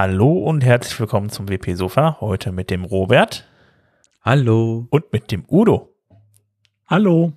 Hallo und herzlich willkommen zum WP Sofa. Heute mit dem Robert. Hallo. Und mit dem Udo. Hallo.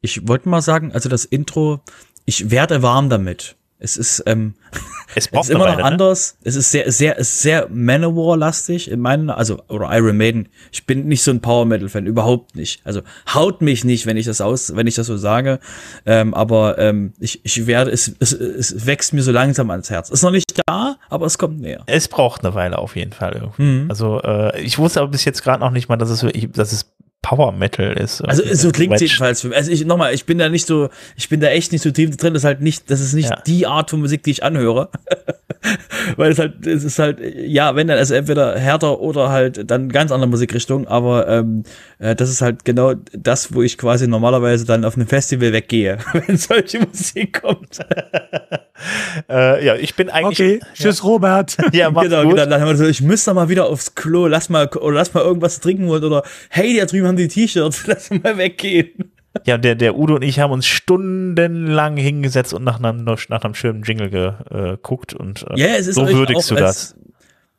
Ich wollte mal sagen, also das Intro, ich werde warm damit. Es ist, ähm, es, es ist immer noch Weile, ne? anders. Ne? Es ist sehr, sehr, ist sehr Manowar-lastig in meinen, also, oder Iron Maiden. Ich bin nicht so ein Power Metal-Fan, überhaupt nicht. Also, haut mich nicht, wenn ich das aus, wenn ich das so sage. Ähm, aber, ähm, ich, ich werde, es, es, es wächst mir so langsam ans Herz. Ist noch nicht da, aber es kommt näher. Es braucht eine Weile auf jeden Fall. Mhm. Also, äh, ich wusste aber bis jetzt gerade noch nicht mal, dass es, dass es Power Metal ist. Also so klingt es jedenfalls für mich. Also ich nochmal, ich bin da nicht so, ich bin da echt nicht so tief drin. Das ist halt nicht, das ist nicht ja. die Art von Musik, die ich anhöre. Weil es halt, es ist halt, ja, wenn dann, also entweder härter oder halt dann ganz andere Musikrichtung, aber ähm, äh, das ist halt genau das, wo ich quasi normalerweise dann auf einem Festival weggehe, wenn solche Musik kommt. äh, ja, ich bin eigentlich. Okay, tschüss ja. Robert. ja, genau, gut. genau. Dann haben wir so, ich müsste mal wieder aufs Klo, lass mal, oder lass mal irgendwas trinken wollen oder hey, da drüben haben die T-Shirts, lass mal weggehen. Ja, der, der Udo und ich haben uns stundenlang hingesetzt und nach einem, nach einem schönen Jingle geguckt und äh, ja, es ist so würdigst du das.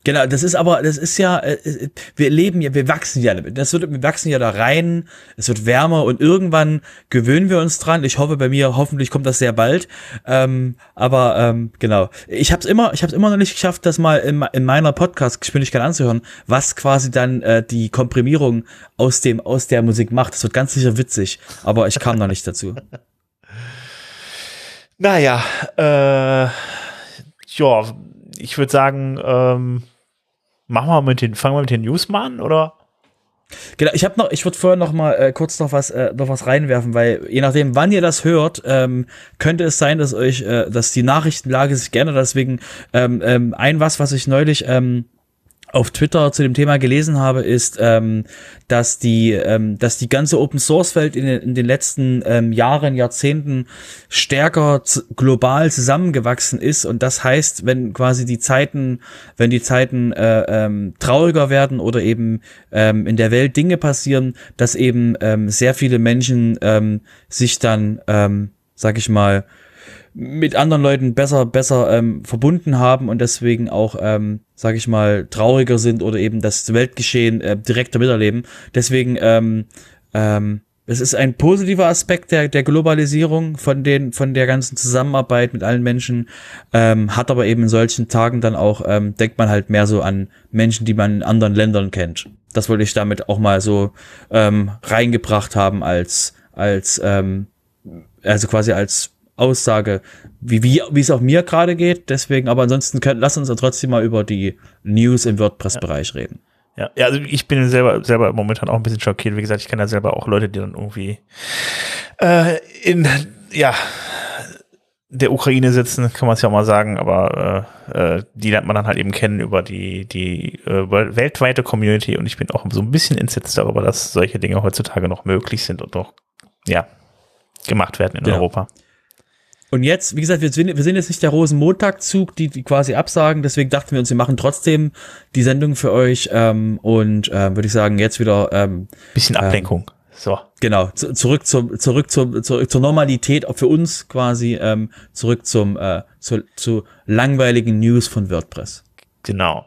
Genau, das ist aber, das ist ja, äh, äh, wir leben ja, wir wachsen ja. Das wird, wir wachsen ja da rein, es wird wärmer und irgendwann gewöhnen wir uns dran. Ich hoffe, bei mir, hoffentlich kommt das sehr bald. Ähm, aber ähm, genau, ich habe es immer, ich habe immer noch nicht geschafft, das mal in, in meiner Podcast-Geschwindigkeit anzuhören, was quasi dann äh, die Komprimierung aus dem aus der Musik macht. Das wird ganz sicher witzig, aber ich kam noch nicht dazu. Naja, äh, ja, ich würde sagen, ähm, Machen wir mit den, fangen wir mit den News mal an, oder? Genau, ich habe noch, ich würde vorher noch mal äh, kurz noch was, äh, noch was reinwerfen, weil je nachdem, wann ihr das hört, ähm, könnte es sein, dass euch, äh, dass die Nachrichtenlage sich gerne deswegen ähm, ähm, ein was, was ich neulich ähm, auf Twitter zu dem Thema gelesen habe, ist, ähm, dass die, ähm, dass die ganze Open Source Welt in, in den letzten ähm, Jahren, Jahrzehnten stärker global zusammengewachsen ist. Und das heißt, wenn quasi die Zeiten, wenn die Zeiten äh, ähm, trauriger werden oder eben ähm, in der Welt Dinge passieren, dass eben ähm, sehr viele Menschen ähm, sich dann, ähm, sag ich mal, mit anderen Leuten besser, besser ähm, verbunden haben und deswegen auch, ähm, sage ich mal, trauriger sind oder eben das Weltgeschehen äh, direkter miterleben. Deswegen, ähm, ähm, es ist ein positiver Aspekt der, der Globalisierung von den, von der ganzen Zusammenarbeit mit allen Menschen, ähm, hat aber eben in solchen Tagen dann auch, ähm, denkt man halt mehr so an Menschen, die man in anderen Ländern kennt. Das wollte ich damit auch mal so ähm, reingebracht haben als, als, ähm, also quasi als Aussage, wie, wie, wie es auch mir gerade geht. Deswegen, aber ansonsten können, lass uns dann trotzdem mal über die News im WordPress-Bereich ja. reden. Ja, ja, also ich bin selber, selber momentan auch ein bisschen schockiert. Wie gesagt, ich kenne ja selber auch Leute, die dann irgendwie äh, in, ja, der Ukraine sitzen, kann man es ja auch mal sagen, aber äh, äh, die lernt man dann halt eben kennen über die, die äh, weltweite Community und ich bin auch so ein bisschen entsetzt darüber, dass solche Dinge heutzutage noch möglich sind und noch, ja, gemacht werden in ja. Europa. Und jetzt, wie gesagt, wir sind, wir sind jetzt nicht der Rosenmontagzug, die, die quasi absagen, deswegen dachten wir uns, wir machen trotzdem die Sendung für euch ähm, und äh, würde ich sagen, jetzt wieder ähm, bisschen Ablenkung. Ähm, so. Genau, zu, zurück zum zurück zum zurück zur Normalität auch für uns quasi ähm, zurück zum äh, zu, zu langweiligen News von WordPress. Genau.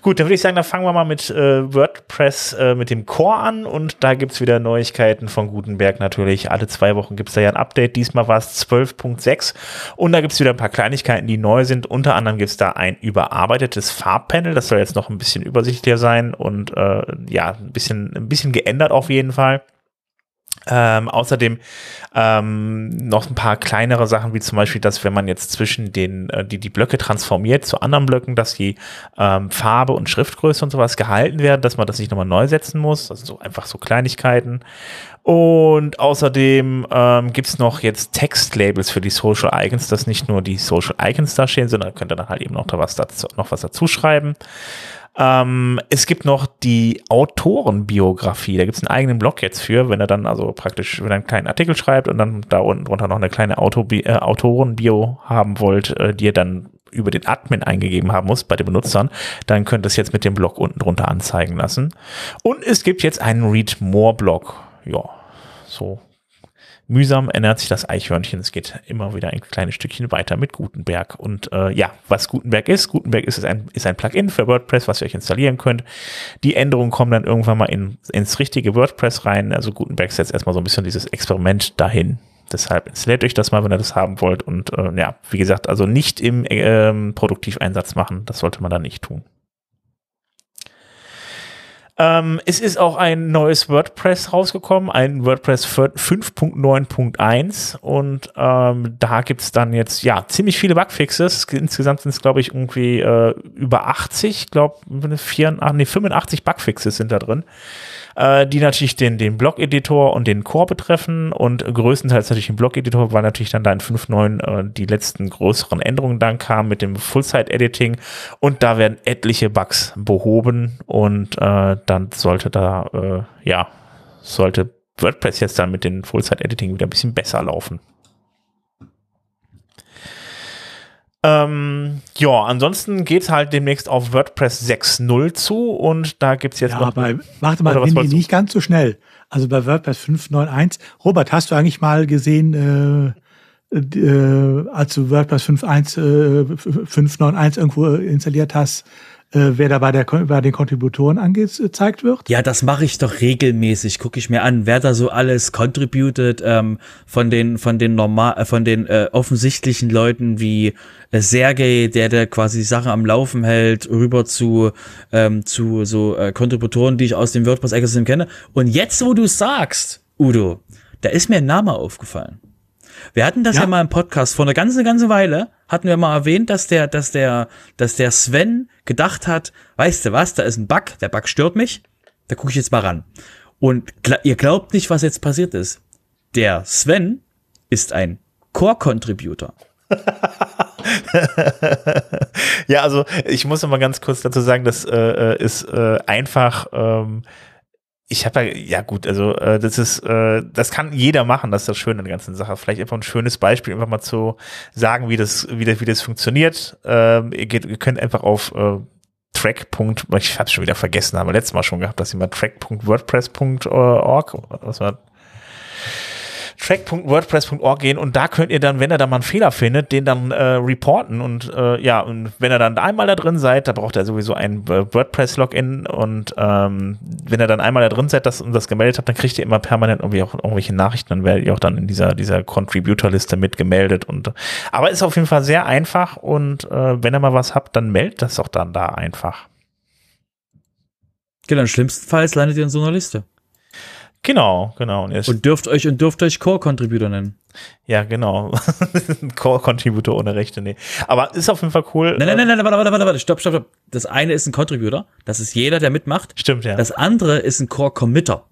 Gut, dann würde ich sagen, dann fangen wir mal mit äh, WordPress äh, mit dem Core an und da gibt's wieder Neuigkeiten von Gutenberg natürlich. Alle zwei Wochen gibt's da ja ein Update. Diesmal war es 12.6 und da gibt's wieder ein paar Kleinigkeiten, die neu sind. Unter anderem gibt's da ein überarbeitetes Farbpanel. Das soll jetzt noch ein bisschen übersichtlicher sein und äh, ja, ein bisschen, ein bisschen geändert auf jeden Fall. Ähm, außerdem ähm, noch ein paar kleinere Sachen, wie zum Beispiel, dass wenn man jetzt zwischen den, äh, die, die Blöcke transformiert zu anderen Blöcken, dass die ähm, Farbe und Schriftgröße und sowas gehalten werden, dass man das nicht nochmal neu setzen muss. Also so einfach so Kleinigkeiten. Und außerdem ähm, gibt noch jetzt Textlabels für die Social Icons, dass nicht nur die Social Icons da stehen, sondern könnt ihr dann halt eben noch, da was dazu, noch was dazu schreiben. Ähm, es gibt noch die Autorenbiografie. Da gibt es einen eigenen Blog jetzt für, wenn er dann also praktisch, wenn er einen kleinen Artikel schreibt und dann da unten drunter noch eine kleine Autobi äh, Autorenbio haben wollt, äh, die ihr dann über den Admin eingegeben haben muss bei den Benutzern, dann könnt ihr es jetzt mit dem Blog unten drunter anzeigen lassen. Und es gibt jetzt einen Read More Blog. Ja, so mühsam ernährt sich das Eichhörnchen. Es geht immer wieder ein kleines Stückchen weiter mit Gutenberg. Und äh, ja, was Gutenberg ist, Gutenberg ist ein, ist ein Plugin für WordPress, was ihr euch installieren könnt. Die Änderungen kommen dann irgendwann mal in, ins richtige WordPress rein. Also Gutenberg setzt erstmal so ein bisschen dieses Experiment dahin. Deshalb installiert euch das mal, wenn ihr das haben wollt. Und äh, ja, wie gesagt, also nicht im ähm, Produktiveinsatz machen. Das sollte man da nicht tun. Ähm, es ist auch ein neues WordPress rausgekommen, ein WordPress 5.9.1 und ähm, da gibt es dann jetzt ja ziemlich viele Bugfixes. Insgesamt sind es, glaube ich, irgendwie äh, über 80, ich glaube, nee, 85 Bugfixes sind da drin äh, die natürlich den, den Blog-Editor und den Core betreffen und größtenteils natürlich den Blog-Editor, weil natürlich dann da in 5.9 äh, die letzten größeren Änderungen dann kamen mit dem Full-Site-Editing und da werden etliche Bugs behoben und äh, dann sollte da, äh, ja, sollte WordPress jetzt dann mit dem Full-Site-Editing wieder ein bisschen besser laufen. Ähm, ja, ansonsten geht's halt demnächst auf WordPress 6.0 zu und da gibt's jetzt ja, noch. Aber warte mal, bin nicht ganz so schnell. Also bei WordPress 5.9.1. Robert, hast du eigentlich mal gesehen, äh, äh, als du WordPress 5.1, äh, 5.9.1 irgendwo installiert hast, äh, wer da bei, der, bei den Kontributoren angezeigt wird? Ja, das mache ich doch regelmäßig. Gucke ich mir an, wer da so alles contributed ähm, von den von den normal äh, von den äh, offensichtlichen Leuten wie äh, Sergey, der der quasi die Sache am Laufen hält, rüber zu ähm, zu so äh, Kontributoren, die ich aus dem WordPress Ecosystem kenne. Und jetzt, wo du sagst, Udo, da ist mir ein Name aufgefallen. Wir hatten das ja. ja mal im Podcast vor einer ganzen, ganze Weile, hatten wir mal erwähnt, dass der, dass der, dass der Sven gedacht hat, weißt du was, da ist ein Bug, der Bug stört mich, da gucke ich jetzt mal ran. Und ihr glaubt nicht, was jetzt passiert ist. Der Sven ist ein Core-Contributor. ja, also ich muss mal ganz kurz dazu sagen, das äh, äh ist äh, einfach ähm, ich habe ja, ja gut, also äh, das ist, äh, das kann jeder machen, das ist das Schöne an der ganzen Sache. Vielleicht einfach ein schönes Beispiel, einfach mal zu sagen, wie das, wie das, wie das funktioniert. Ähm, ihr, geht, ihr könnt einfach auf äh, track. Ich habe schon wieder vergessen, haben wir letztes Mal schon gehabt, dass mal track.wordpress.org, was war track.wordpress.org gehen und da könnt ihr dann, wenn ihr da mal einen Fehler findet, den dann äh, reporten und äh, ja, und wenn ihr dann einmal da drin seid, da braucht ihr sowieso ein äh, WordPress-Login und ähm, wenn ihr dann einmal da drin seid das, und das gemeldet habt, dann kriegt ihr immer permanent irgendwie auch irgendwelche Nachrichten, dann werdet ihr auch dann in dieser, dieser Contributor-Liste mitgemeldet und aber ist auf jeden Fall sehr einfach und äh, wenn ihr mal was habt, dann meldet das auch dann da einfach. Genau, schlimmstenfalls landet ihr in so einer Liste. Genau, genau. Und, und dürft euch und dürft euch Core-Contributor nennen. Ja, genau. Core-Contributor ohne Rechte, nee. Aber ist auf jeden Fall cool. Nein, nein, nein, nein, warte, warte, warte, warte, stopp, stopp, stopp. Das eine ist ein Contributor, das ist jeder, der mitmacht. Stimmt, ja. Das andere ist ein Core-Committer.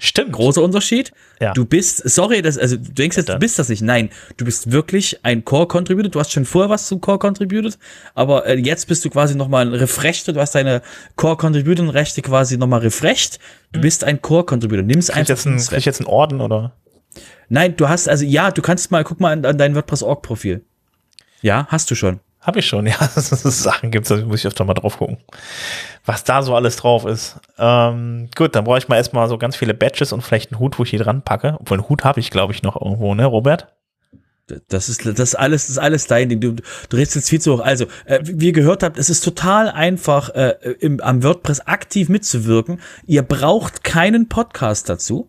Stimmt. Großer Unterschied. Ja. Du bist, sorry, das, also du denkst jetzt, du bist das nicht. Nein, du bist wirklich ein Core-Contributor. Du hast schon vorher was zum Core contributed, aber äh, jetzt bist du quasi nochmal ein Refreshed. Du hast deine Core-Contributor-Rechte quasi nochmal refreshed. Du hm. bist ein Core-Contributor. Nimm's einfach. Jetzt ein, krieg ich jetzt einen Orden, oder? Nein, du hast, also ja, du kannst mal, guck mal an, an dein WordPress-Org-Profil. Ja, hast du schon. Habe ich schon, ja. Sachen gibt, da muss ich öfter mal drauf gucken. Was da so alles drauf ist. Ähm, gut, dann brauche ich mal erstmal so ganz viele Badges und vielleicht einen Hut, wo ich hier dran packe. Obwohl einen Hut habe ich, glaube ich, noch irgendwo, ne, Robert? Das ist das alles das ist alles dein Ding. Du, du redest jetzt viel zu hoch. Also, äh, wie ihr gehört habt, es ist total einfach, äh, im, am WordPress aktiv mitzuwirken. Ihr braucht keinen Podcast dazu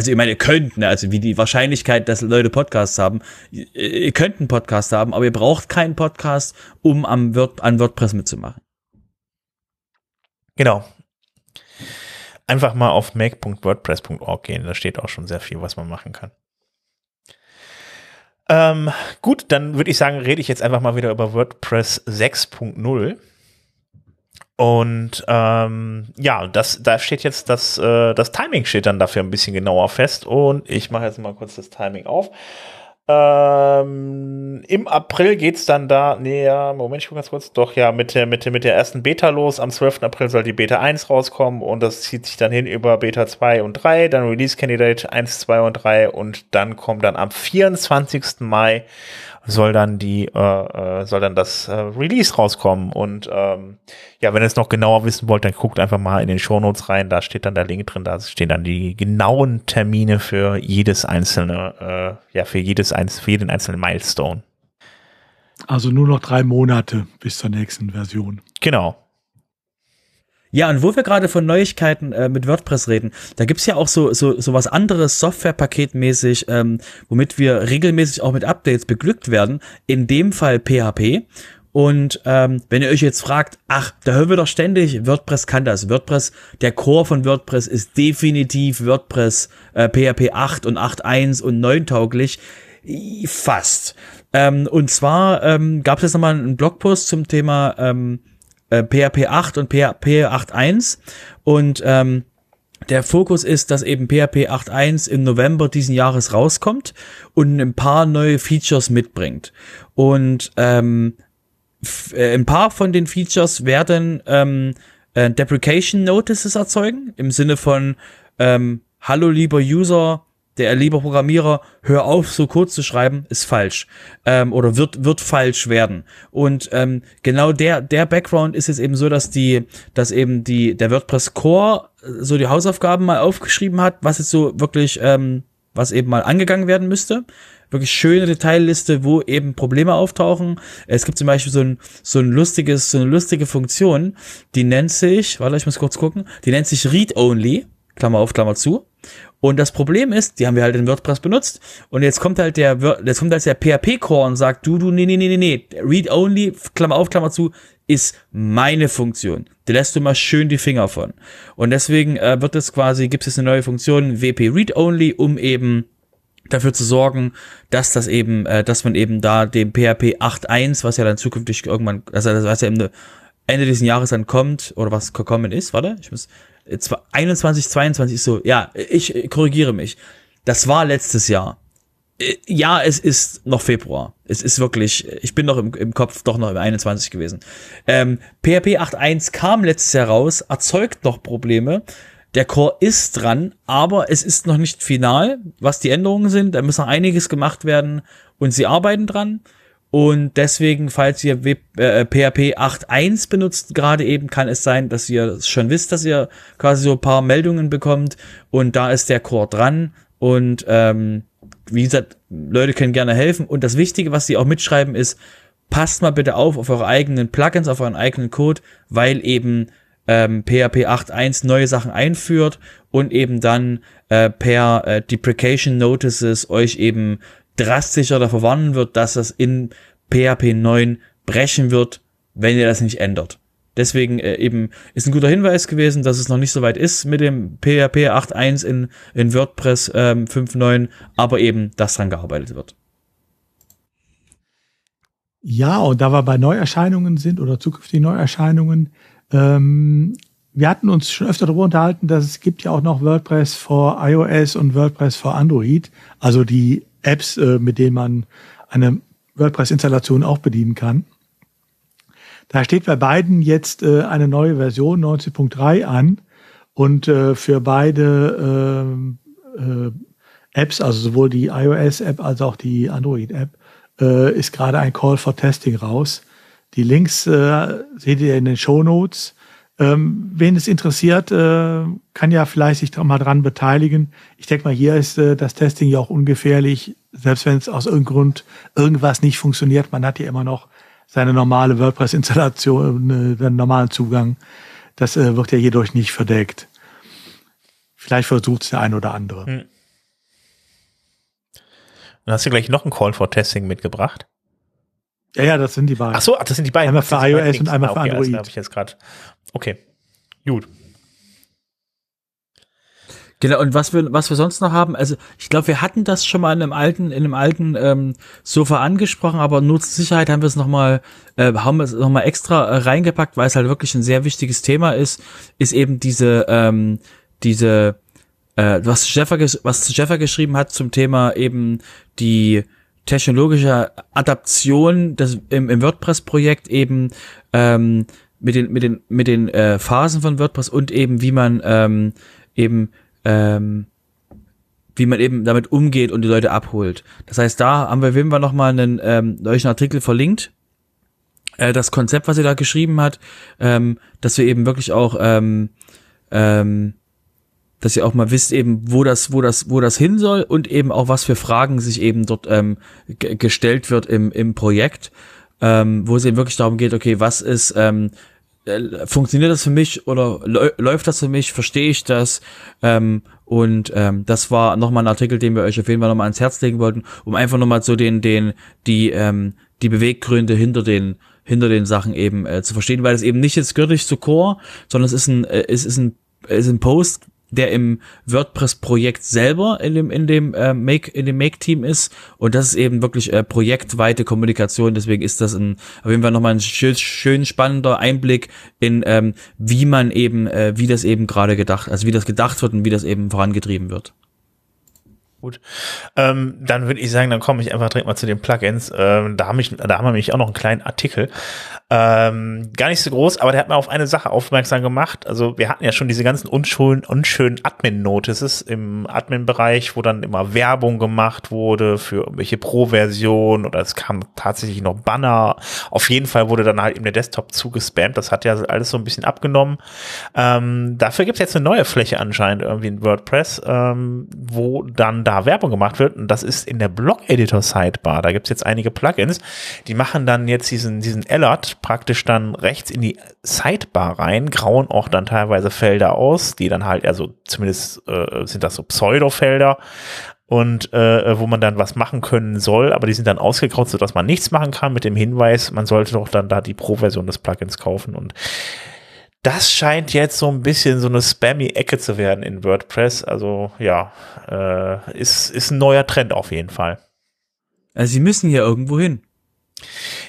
also ich meine, ihr könnt, ne, also wie die Wahrscheinlichkeit, dass Leute Podcasts haben, ihr könnt einen Podcast haben, aber ihr braucht keinen Podcast, um am Word, an WordPress mitzumachen. Genau. Einfach mal auf make.wordpress.org gehen, da steht auch schon sehr viel, was man machen kann. Ähm, gut, dann würde ich sagen, rede ich jetzt einfach mal wieder über WordPress 6.0. Und ähm, ja, das, da steht jetzt das, äh, das Timing steht dann dafür ein bisschen genauer fest. Und ich mache jetzt mal kurz das Timing auf. Ähm, Im April geht's dann da, nee, ja, Moment, ich gucke ganz kurz, doch, ja, mit der, mit, mit der ersten Beta los. Am 12. April soll die Beta 1 rauskommen und das zieht sich dann hin über Beta 2 und 3, dann Release Candidate 1, 2 und 3 und dann kommt dann am 24. Mai soll dann die, äh, äh, soll dann das äh, Release rauskommen. Und ähm, ja, wenn ihr es noch genauer wissen wollt, dann guckt einfach mal in den Shownotes rein, da steht dann der Link drin, da stehen dann die genauen Termine für jedes einzelne, äh, ja, für jedes für jeden einzelnen Milestone. Also nur noch drei Monate bis zur nächsten Version. Genau. Ja, und wo wir gerade von Neuigkeiten äh, mit WordPress reden, da gibt's ja auch so, so, so was anderes Softwarepaketmäßig, ähm, womit wir regelmäßig auch mit Updates beglückt werden. In dem Fall PHP. Und ähm, wenn ihr euch jetzt fragt, ach, da hören wir doch ständig, WordPress kann das. WordPress, der Core von WordPress ist definitiv WordPress äh, PHP 8 und 8.1 und 9 tauglich. Fast. Ähm, und zwar ähm, gab es jetzt nochmal einen Blogpost zum Thema ähm, äh, PHP 8 und PHP 8.1 und ähm, der Fokus ist, dass eben PHP 8.1 im November diesen Jahres rauskommt und ein paar neue Features mitbringt. Und ähm, äh, ein paar von den Features werden ähm, äh, Deprecation Notices erzeugen, im Sinne von ähm, Hallo lieber User, der lieber Programmierer, hör auf, so kurz zu schreiben, ist falsch ähm, oder wird wird falsch werden. Und ähm, genau der der Background ist jetzt eben so, dass die, dass eben die der WordPress Core so die Hausaufgaben mal aufgeschrieben hat, was jetzt so wirklich ähm, was eben mal angegangen werden müsste. Wirklich schöne Detailliste, wo eben Probleme auftauchen. Es gibt zum Beispiel so ein, so ein lustiges, so eine lustige Funktion, die nennt sich, warte, ich muss kurz gucken, die nennt sich Read Only, Klammer auf, Klammer zu. Und das Problem ist, die haben wir halt in WordPress benutzt. Und jetzt kommt halt der, jetzt kommt halt der PHP-Core und sagt, du, du, nee, nee, nee, nee, nee, read only, Klammer auf, Klammer zu, ist meine Funktion. Da lässt du mal schön die Finger von. Und deswegen äh, wird es quasi, gibt es eine neue Funktion, WP Read Only, um eben dafür zu sorgen, dass das eben, äh, dass man eben da dem PHP 8.1, was ja dann zukünftig irgendwann, also das was ja Ende, Ende dieses Jahres dann kommt, oder was gekommen ist, warte, ich muss, 21, 22 ist so, ja, ich korrigiere mich. Das war letztes Jahr. Äh, ja, es ist noch Februar. Es ist wirklich, ich bin noch im, im Kopf doch noch im 21 gewesen. Ähm, PHP 8.1 kam letztes Jahr raus, erzeugt noch Probleme. Der Core ist dran, aber es ist noch nicht final, was die Änderungen sind. Da muss noch einiges gemacht werden und sie arbeiten dran. Und deswegen, falls ihr w äh, PHP 8.1 benutzt, gerade eben, kann es sein, dass ihr schon wisst, dass ihr quasi so ein paar Meldungen bekommt. Und da ist der Core dran. Und ähm, wie gesagt, Leute können gerne helfen. Und das Wichtige, was sie auch mitschreiben, ist, passt mal bitte auf auf eure eigenen Plugins, auf euren eigenen Code, weil eben ähm, PHP 8.1 neue Sachen einführt und eben dann äh, per äh, Deprecation Notices euch eben drastischer davor warnen wird, dass das in PHP 9 brechen wird, wenn ihr das nicht ändert. Deswegen äh, eben ist ein guter Hinweis gewesen, dass es noch nicht so weit ist mit dem PHP 8.1 in, in WordPress ähm, 5.9, aber eben, dass dran gearbeitet wird. Ja, und da wir bei Neuerscheinungen sind oder zukünftigen Neuerscheinungen, ähm, wir hatten uns schon öfter darüber unterhalten, dass es gibt ja auch noch WordPress for iOS und WordPress for Android, also die Apps, äh, mit denen man eine WordPress-Installation auch bedienen kann. Da steht bei beiden jetzt äh, eine neue Version 19.3 an und äh, für beide äh, äh, Apps, also sowohl die iOS-App als auch die Android-App, ist gerade ein Call for Testing raus. Die Links seht ihr in den Show Notes. Ähm, wen es interessiert, äh, kann ja vielleicht sich mal dran beteiligen. Ich denke mal, hier ist äh, das Testing ja auch ungefährlich, selbst wenn es aus irgendeinem Grund irgendwas nicht funktioniert. Man hat ja immer noch seine normale WordPress-Installation, äh, den normalen Zugang. Das äh, wird ja hierdurch nicht verdeckt. Vielleicht versucht es der ein oder andere. Hm. Dann hast du gleich noch einen Call for Testing mitgebracht. Ja, ja, das sind die beiden. Ach so, das sind die beiden. Einmal für iOS und einmal für Android. Das ich jetzt gerade. Okay, gut. Genau, und was wir, was wir sonst noch haben, also ich glaube, wir hatten das schon mal in einem alten, in einem alten ähm, Sofa angesprochen, aber nur zur Sicherheit haben wir es nochmal, äh, haben wir es nochmal extra äh, reingepackt, weil es halt wirklich ein sehr wichtiges Thema ist, ist eben diese, ähm, diese, äh, was Jeffer, was Jeffer geschrieben hat zum Thema eben die technologische Adaption des, im, im WordPress-Projekt eben ähm, mit den mit den mit den äh, Phasen von WordPress und eben wie man ähm, eben ähm, wie man eben damit umgeht und die Leute abholt. Das heißt, da haben wir Wim noch mal einen ähm, solchen Artikel verlinkt. Äh, das Konzept, was er da geschrieben hat, ähm, dass wir eben wirklich auch ähm, ähm, dass ihr auch mal wisst eben, wo das, wo das, wo das hin soll und eben auch was für Fragen sich eben dort ähm, gestellt wird im, im Projekt, ähm, wo es eben wirklich darum geht, okay, was ist, ähm, äh, funktioniert das für mich oder läuft das für mich, verstehe ich das? Ähm, und ähm, das war nochmal ein Artikel, den wir euch auf jeden Fall nochmal ans Herz legen wollten, um einfach nochmal so den, den, die, ähm, die Beweggründe hinter den, hinter den Sachen eben äh, zu verstehen, weil es eben nicht jetzt gürtig zu Core, sondern es ist ein, äh, es ist ein, es ist ein Post, der im WordPress-Projekt selber in dem in dem äh, Make in dem Make-Team ist und das ist eben wirklich äh, projektweite Kommunikation. Deswegen ist das ein auf jeden Fall nochmal ein schön, schön spannender Einblick in ähm, wie man eben äh, wie das eben gerade gedacht, also wie das gedacht wird und wie das eben vorangetrieben wird. Gut. Ähm, dann würde ich sagen, dann komme ich einfach direkt mal zu den Plugins. Ähm, da, haben ich, da haben wir nämlich auch noch einen kleinen Artikel. Ähm, gar nicht so groß, aber der hat mir auf eine Sache aufmerksam gemacht. Also wir hatten ja schon diese ganzen unschönen, unschönen Admin-Notices im Admin-Bereich, wo dann immer Werbung gemacht wurde für irgendwelche Pro-Versionen oder es kam tatsächlich noch Banner. Auf jeden Fall wurde dann halt eben der Desktop zugespammt. Das hat ja alles so ein bisschen abgenommen. Ähm, dafür gibt es jetzt eine neue Fläche anscheinend irgendwie in WordPress, ähm, wo dann da Werbung gemacht wird. Und das ist in der Blog-Editor-Sidebar. Da gibt es jetzt einige Plugins, die machen dann jetzt diesen, diesen Alert praktisch dann rechts in die Sidebar rein, grauen auch dann teilweise Felder aus, die dann halt, also zumindest äh, sind das so Pseudo-Felder und äh, wo man dann was machen können soll, aber die sind dann ausgegraut, sodass man nichts machen kann mit dem Hinweis, man sollte doch dann da die Pro-Version des Plugins kaufen und das scheint jetzt so ein bisschen so eine spammy Ecke zu werden in WordPress. Also ja, äh, ist, ist ein neuer Trend auf jeden Fall. Also sie müssen hier irgendwo hin.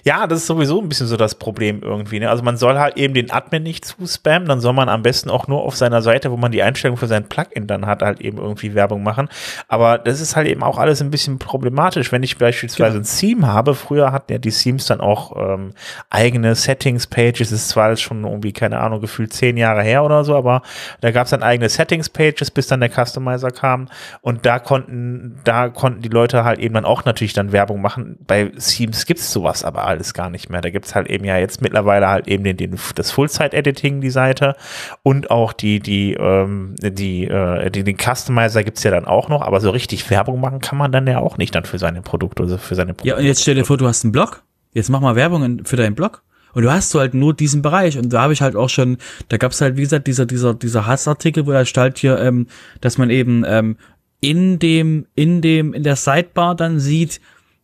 Ja, das ist sowieso ein bisschen so das Problem irgendwie. Ne? Also man soll halt eben den Admin nicht zuspammen, dann soll man am besten auch nur auf seiner Seite, wo man die Einstellung für sein Plugin dann hat, halt eben irgendwie Werbung machen. Aber das ist halt eben auch alles ein bisschen problematisch, wenn ich beispielsweise genau. ein Theme habe. Früher hatten ja die Themes dann auch ähm, eigene Settings-Pages. Ist zwar schon irgendwie, keine Ahnung, gefühlt zehn Jahre her oder so, aber da gab es dann eigene Settings-Pages, bis dann der Customizer kam. Und da konnten, da konnten die Leute halt eben dann auch natürlich dann Werbung machen. Bei Themes gibt es sowas aber alles gar nicht mehr. Da gibt es halt eben ja jetzt mittlerweile halt eben den, den das Full-Site-Editing, die Seite und auch die, die, ähm, die, äh, die, den Customizer gibt es ja dann auch noch, aber so richtig Werbung machen kann man dann ja auch nicht dann für seine Produkte, also für seine Produkte. Ja, und jetzt stell dir vor, du hast einen Blog. Jetzt mach mal Werbung für deinen Blog. Und du hast so halt nur diesen Bereich. Und da habe ich halt auch schon, da gab es halt, wie gesagt, dieser, dieser, dieser Hassartikel, wo da stand hier, ähm, dass man eben ähm, in dem, in dem, in der Sidebar dann sieht,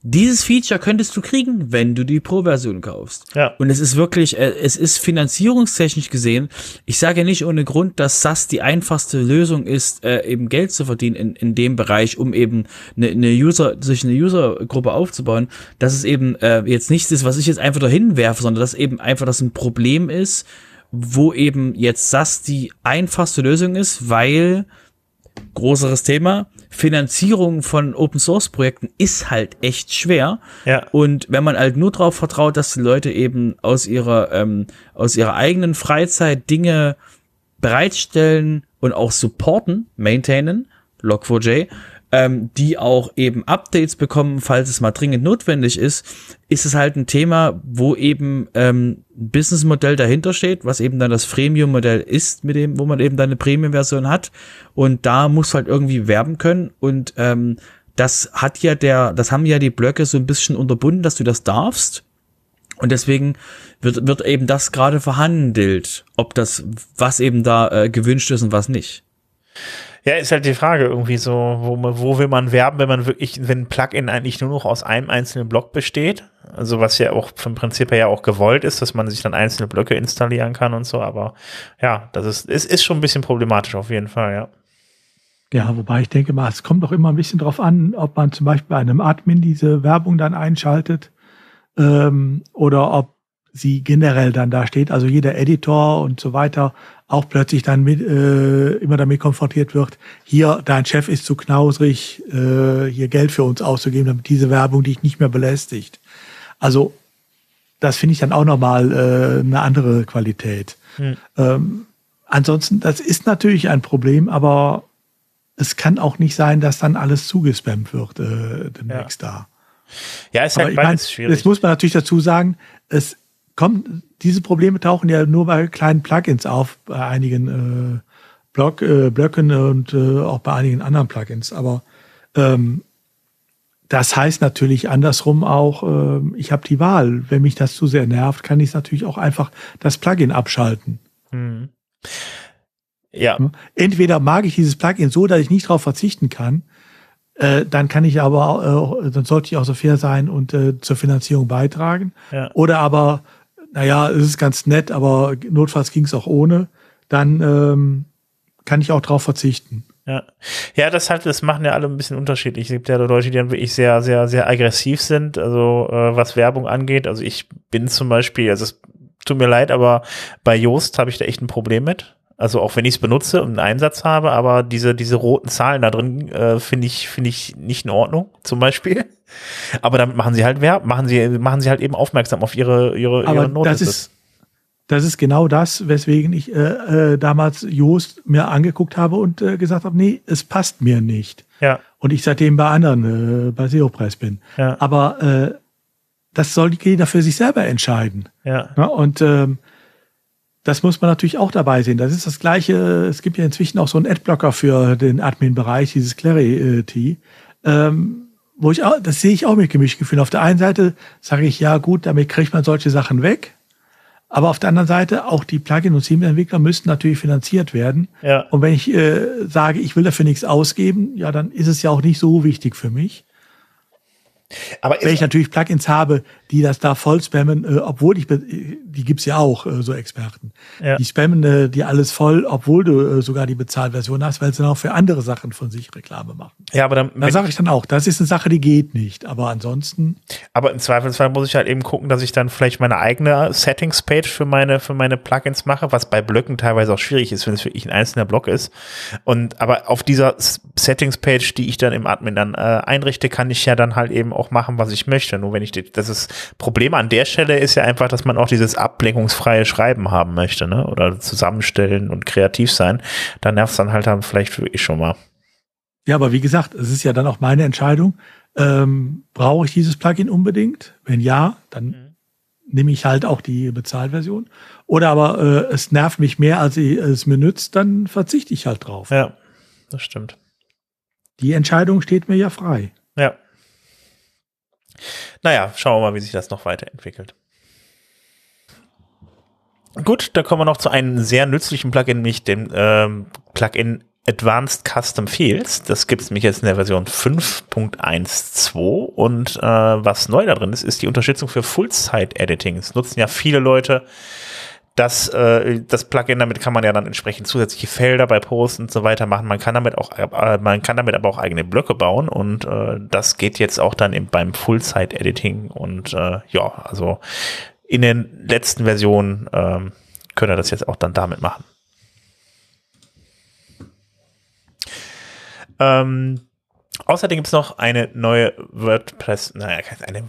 dieses Feature könntest du kriegen, wenn du die Pro-Version kaufst. Ja. Und es ist wirklich, äh, es ist finanzierungstechnisch gesehen, ich sage ja nicht ohne Grund, dass SAS die einfachste Lösung ist, äh, eben Geld zu verdienen in, in dem Bereich, um eben eine, eine User, sich eine Usergruppe aufzubauen, dass es eben äh, jetzt nichts ist, was ich jetzt einfach dahin werfe, sondern dass eben einfach das ein Problem ist, wo eben jetzt SAS die einfachste Lösung ist, weil großeres Thema. Finanzierung von Open Source Projekten ist halt echt schwer. Ja. Und wenn man halt nur darauf vertraut, dass die Leute eben aus ihrer, ähm, aus ihrer eigenen Freizeit Dinge bereitstellen und auch supporten, maintainen, Log4j, ähm, die auch eben Updates bekommen, falls es mal dringend notwendig ist, ist es halt ein Thema, wo eben ähm, ein Businessmodell dahinter steht, was eben dann das Freemium-Modell ist, mit dem, wo man eben dann eine Premium-Version hat. Und da muss halt irgendwie werben können. Und ähm, das hat ja der, das haben ja die Blöcke so ein bisschen unterbunden, dass du das darfst. Und deswegen wird, wird eben das gerade verhandelt, ob das, was eben da äh, gewünscht ist und was nicht. Ja, ist halt die Frage irgendwie so, wo, wo will man werben, wenn man wirklich, wenn ein Plugin eigentlich nur noch aus einem einzelnen Block besteht? Also was ja auch vom Prinzip her ja auch gewollt ist, dass man sich dann einzelne Blöcke installieren kann und so, aber ja, das ist, ist, ist schon ein bisschen problematisch auf jeden Fall, ja. Ja, wobei ich denke mal, es kommt doch immer ein bisschen drauf an, ob man zum Beispiel bei einem Admin diese Werbung dann einschaltet ähm, oder ob sie generell dann da steht, also jeder Editor und so weiter auch plötzlich dann mit, äh, immer damit konfrontiert wird, hier, dein Chef ist zu knausrig, äh, hier Geld für uns auszugeben, damit diese Werbung dich nicht mehr belästigt. Also das finde ich dann auch nochmal äh, eine andere Qualität. Hm. Ähm, ansonsten, das ist natürlich ein Problem, aber es kann auch nicht sein, dass dann alles zugespammt wird äh, demnächst ja. da. Ja, ist halt beides schwierig. Jetzt muss man natürlich dazu sagen, es kommt, diese Probleme tauchen ja nur bei kleinen Plugins auf, bei einigen äh, Block, äh, Blöcken und äh, auch bei einigen anderen Plugins. Aber ähm, das heißt natürlich andersrum auch, äh, ich habe die Wahl. Wenn mich das zu sehr nervt, kann ich natürlich auch einfach das Plugin abschalten. Mhm. Ja. Entweder mag ich dieses Plugin so, dass ich nicht darauf verzichten kann, äh, dann kann ich aber, äh, dann sollte ich auch so fair sein und äh, zur Finanzierung beitragen. Ja. Oder aber naja, es ist ganz nett, aber notfalls ging es auch ohne, dann ähm, kann ich auch drauf verzichten. Ja. ja, das halt, das machen ja alle ein bisschen unterschiedlich. Es gibt ja Leute, die dann wirklich sehr, sehr, sehr aggressiv sind, also äh, was Werbung angeht. Also ich bin zum Beispiel, also es tut mir leid, aber bei Joost habe ich da echt ein Problem mit. Also auch wenn ich es benutze und einen Einsatz habe, aber diese, diese roten Zahlen da drin äh, finde ich, finde ich nicht in Ordnung, zum Beispiel. Aber damit machen sie halt Werb, machen sie, machen sie halt eben aufmerksam auf ihre, ihre, aber ihre Notices. Das ist, das ist genau das, weswegen ich äh, äh, damals Joost mir angeguckt habe und äh, gesagt habe, nee, es passt mir nicht. Ja. Und ich seitdem bei anderen, äh, bei SEO-Preis bin. Ja. Aber äh, das soll jeder für sich selber entscheiden. Ja. ja und ähm, das muss man natürlich auch dabei sehen. Das ist das Gleiche. Es gibt ja inzwischen auch so einen Adblocker für den Admin-Bereich, dieses Clarity, ähm, wo ich auch, das sehe ich auch mit gemischten Gefühlen. Auf der einen Seite sage ich, ja gut, damit kriegt man solche Sachen weg. Aber auf der anderen Seite, auch die Plugin- und Theme-Entwickler müssen natürlich finanziert werden. Ja. Und wenn ich äh, sage, ich will dafür nichts ausgeben, ja, dann ist es ja auch nicht so wichtig für mich. Aber Wenn ich natürlich Plugins habe, die das da voll spammen, äh, obwohl ich, die gibt's ja auch, äh, so Experten. Ja. Die spammen äh, die alles voll, obwohl du äh, sogar die Bezahlversion hast, weil sie dann auch für andere Sachen von sich Reklame machen. Ja, aber dann. Da sage ich dann auch, das ist eine Sache, die geht nicht. Aber ansonsten. Aber im Zweifelsfall muss ich halt eben gucken, dass ich dann vielleicht meine eigene Settings-Page für meine, für meine Plugins mache, was bei Blöcken teilweise auch schwierig ist, wenn es wirklich ein einzelner Block ist. Und aber auf dieser Settings-Page, die ich dann im Admin dann äh, einrichte, kann ich ja dann halt eben auch machen, was ich möchte. Nur wenn ich das ist Problem an der Stelle ist ja einfach, dass man auch dieses ablenkungsfreie Schreiben haben möchte, ne? Oder zusammenstellen und kreativ sein. Da nervt es dann halt dann vielleicht wirklich schon mal. Ja, aber wie gesagt, es ist ja dann auch meine Entscheidung. Ähm, brauche ich dieses Plugin unbedingt? Wenn ja, dann mhm. nehme ich halt auch die Bezahlversion. Oder aber äh, es nervt mich mehr, als es mir nützt, dann verzichte ich halt drauf. Ja, das stimmt. Die Entscheidung steht mir ja frei. Ja. Naja, schauen wir mal, wie sich das noch weiterentwickelt. Gut, da kommen wir noch zu einem sehr nützlichen Plugin, nämlich dem ähm, Plugin Advanced Custom Fields. Das gibt es nämlich jetzt in der Version 5.12 und äh, was neu da drin ist, ist die Unterstützung für Full-Site-Editing. Es nutzen ja viele Leute das, äh, das Plugin, damit kann man ja dann entsprechend zusätzliche Felder bei Posts und so weiter machen. Man kann damit auch, äh, man kann damit aber auch eigene Blöcke bauen und äh, das geht jetzt auch dann im, beim Full-Site-Editing und äh, ja, also in den letzten Versionen ähm, könnt ihr das jetzt auch dann damit machen. Ähm, Außerdem gibt es noch eine neue WordPress, naja, eine,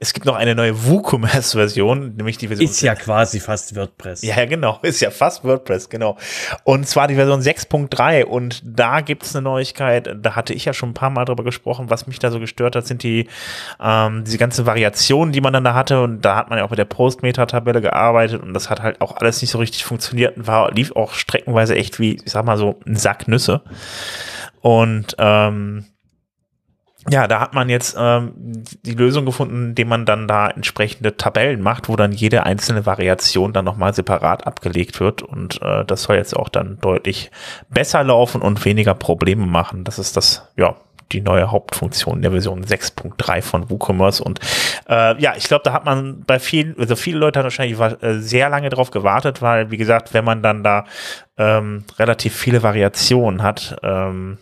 es gibt noch eine neue WooCommerce-Version, nämlich die Version. Ist ja quasi fast WordPress. Ja, genau, ist ja fast WordPress, genau. Und zwar die Version 6.3 und da gibt es eine Neuigkeit, da hatte ich ja schon ein paar Mal drüber gesprochen, was mich da so gestört hat, sind die, ähm, diese ganze Variationen, die man dann da hatte und da hat man ja auch mit der Post-Meta-Tabelle gearbeitet und das hat halt auch alles nicht so richtig funktioniert und war, lief auch streckenweise echt wie, ich sag mal so, ein Sack Nüsse. Und, ähm, ja, da hat man jetzt ähm, die Lösung gefunden, indem man dann da entsprechende Tabellen macht, wo dann jede einzelne Variation dann nochmal separat abgelegt wird. Und äh, das soll jetzt auch dann deutlich besser laufen und weniger Probleme machen. Das ist das, ja, die neue Hauptfunktion der Version 6.3 von WooCommerce. Und äh, ja, ich glaube, da hat man bei vielen, also viele Leute haben wahrscheinlich äh, sehr lange drauf gewartet, weil, wie gesagt, wenn man dann da ähm, relativ viele Variationen hat, ähm,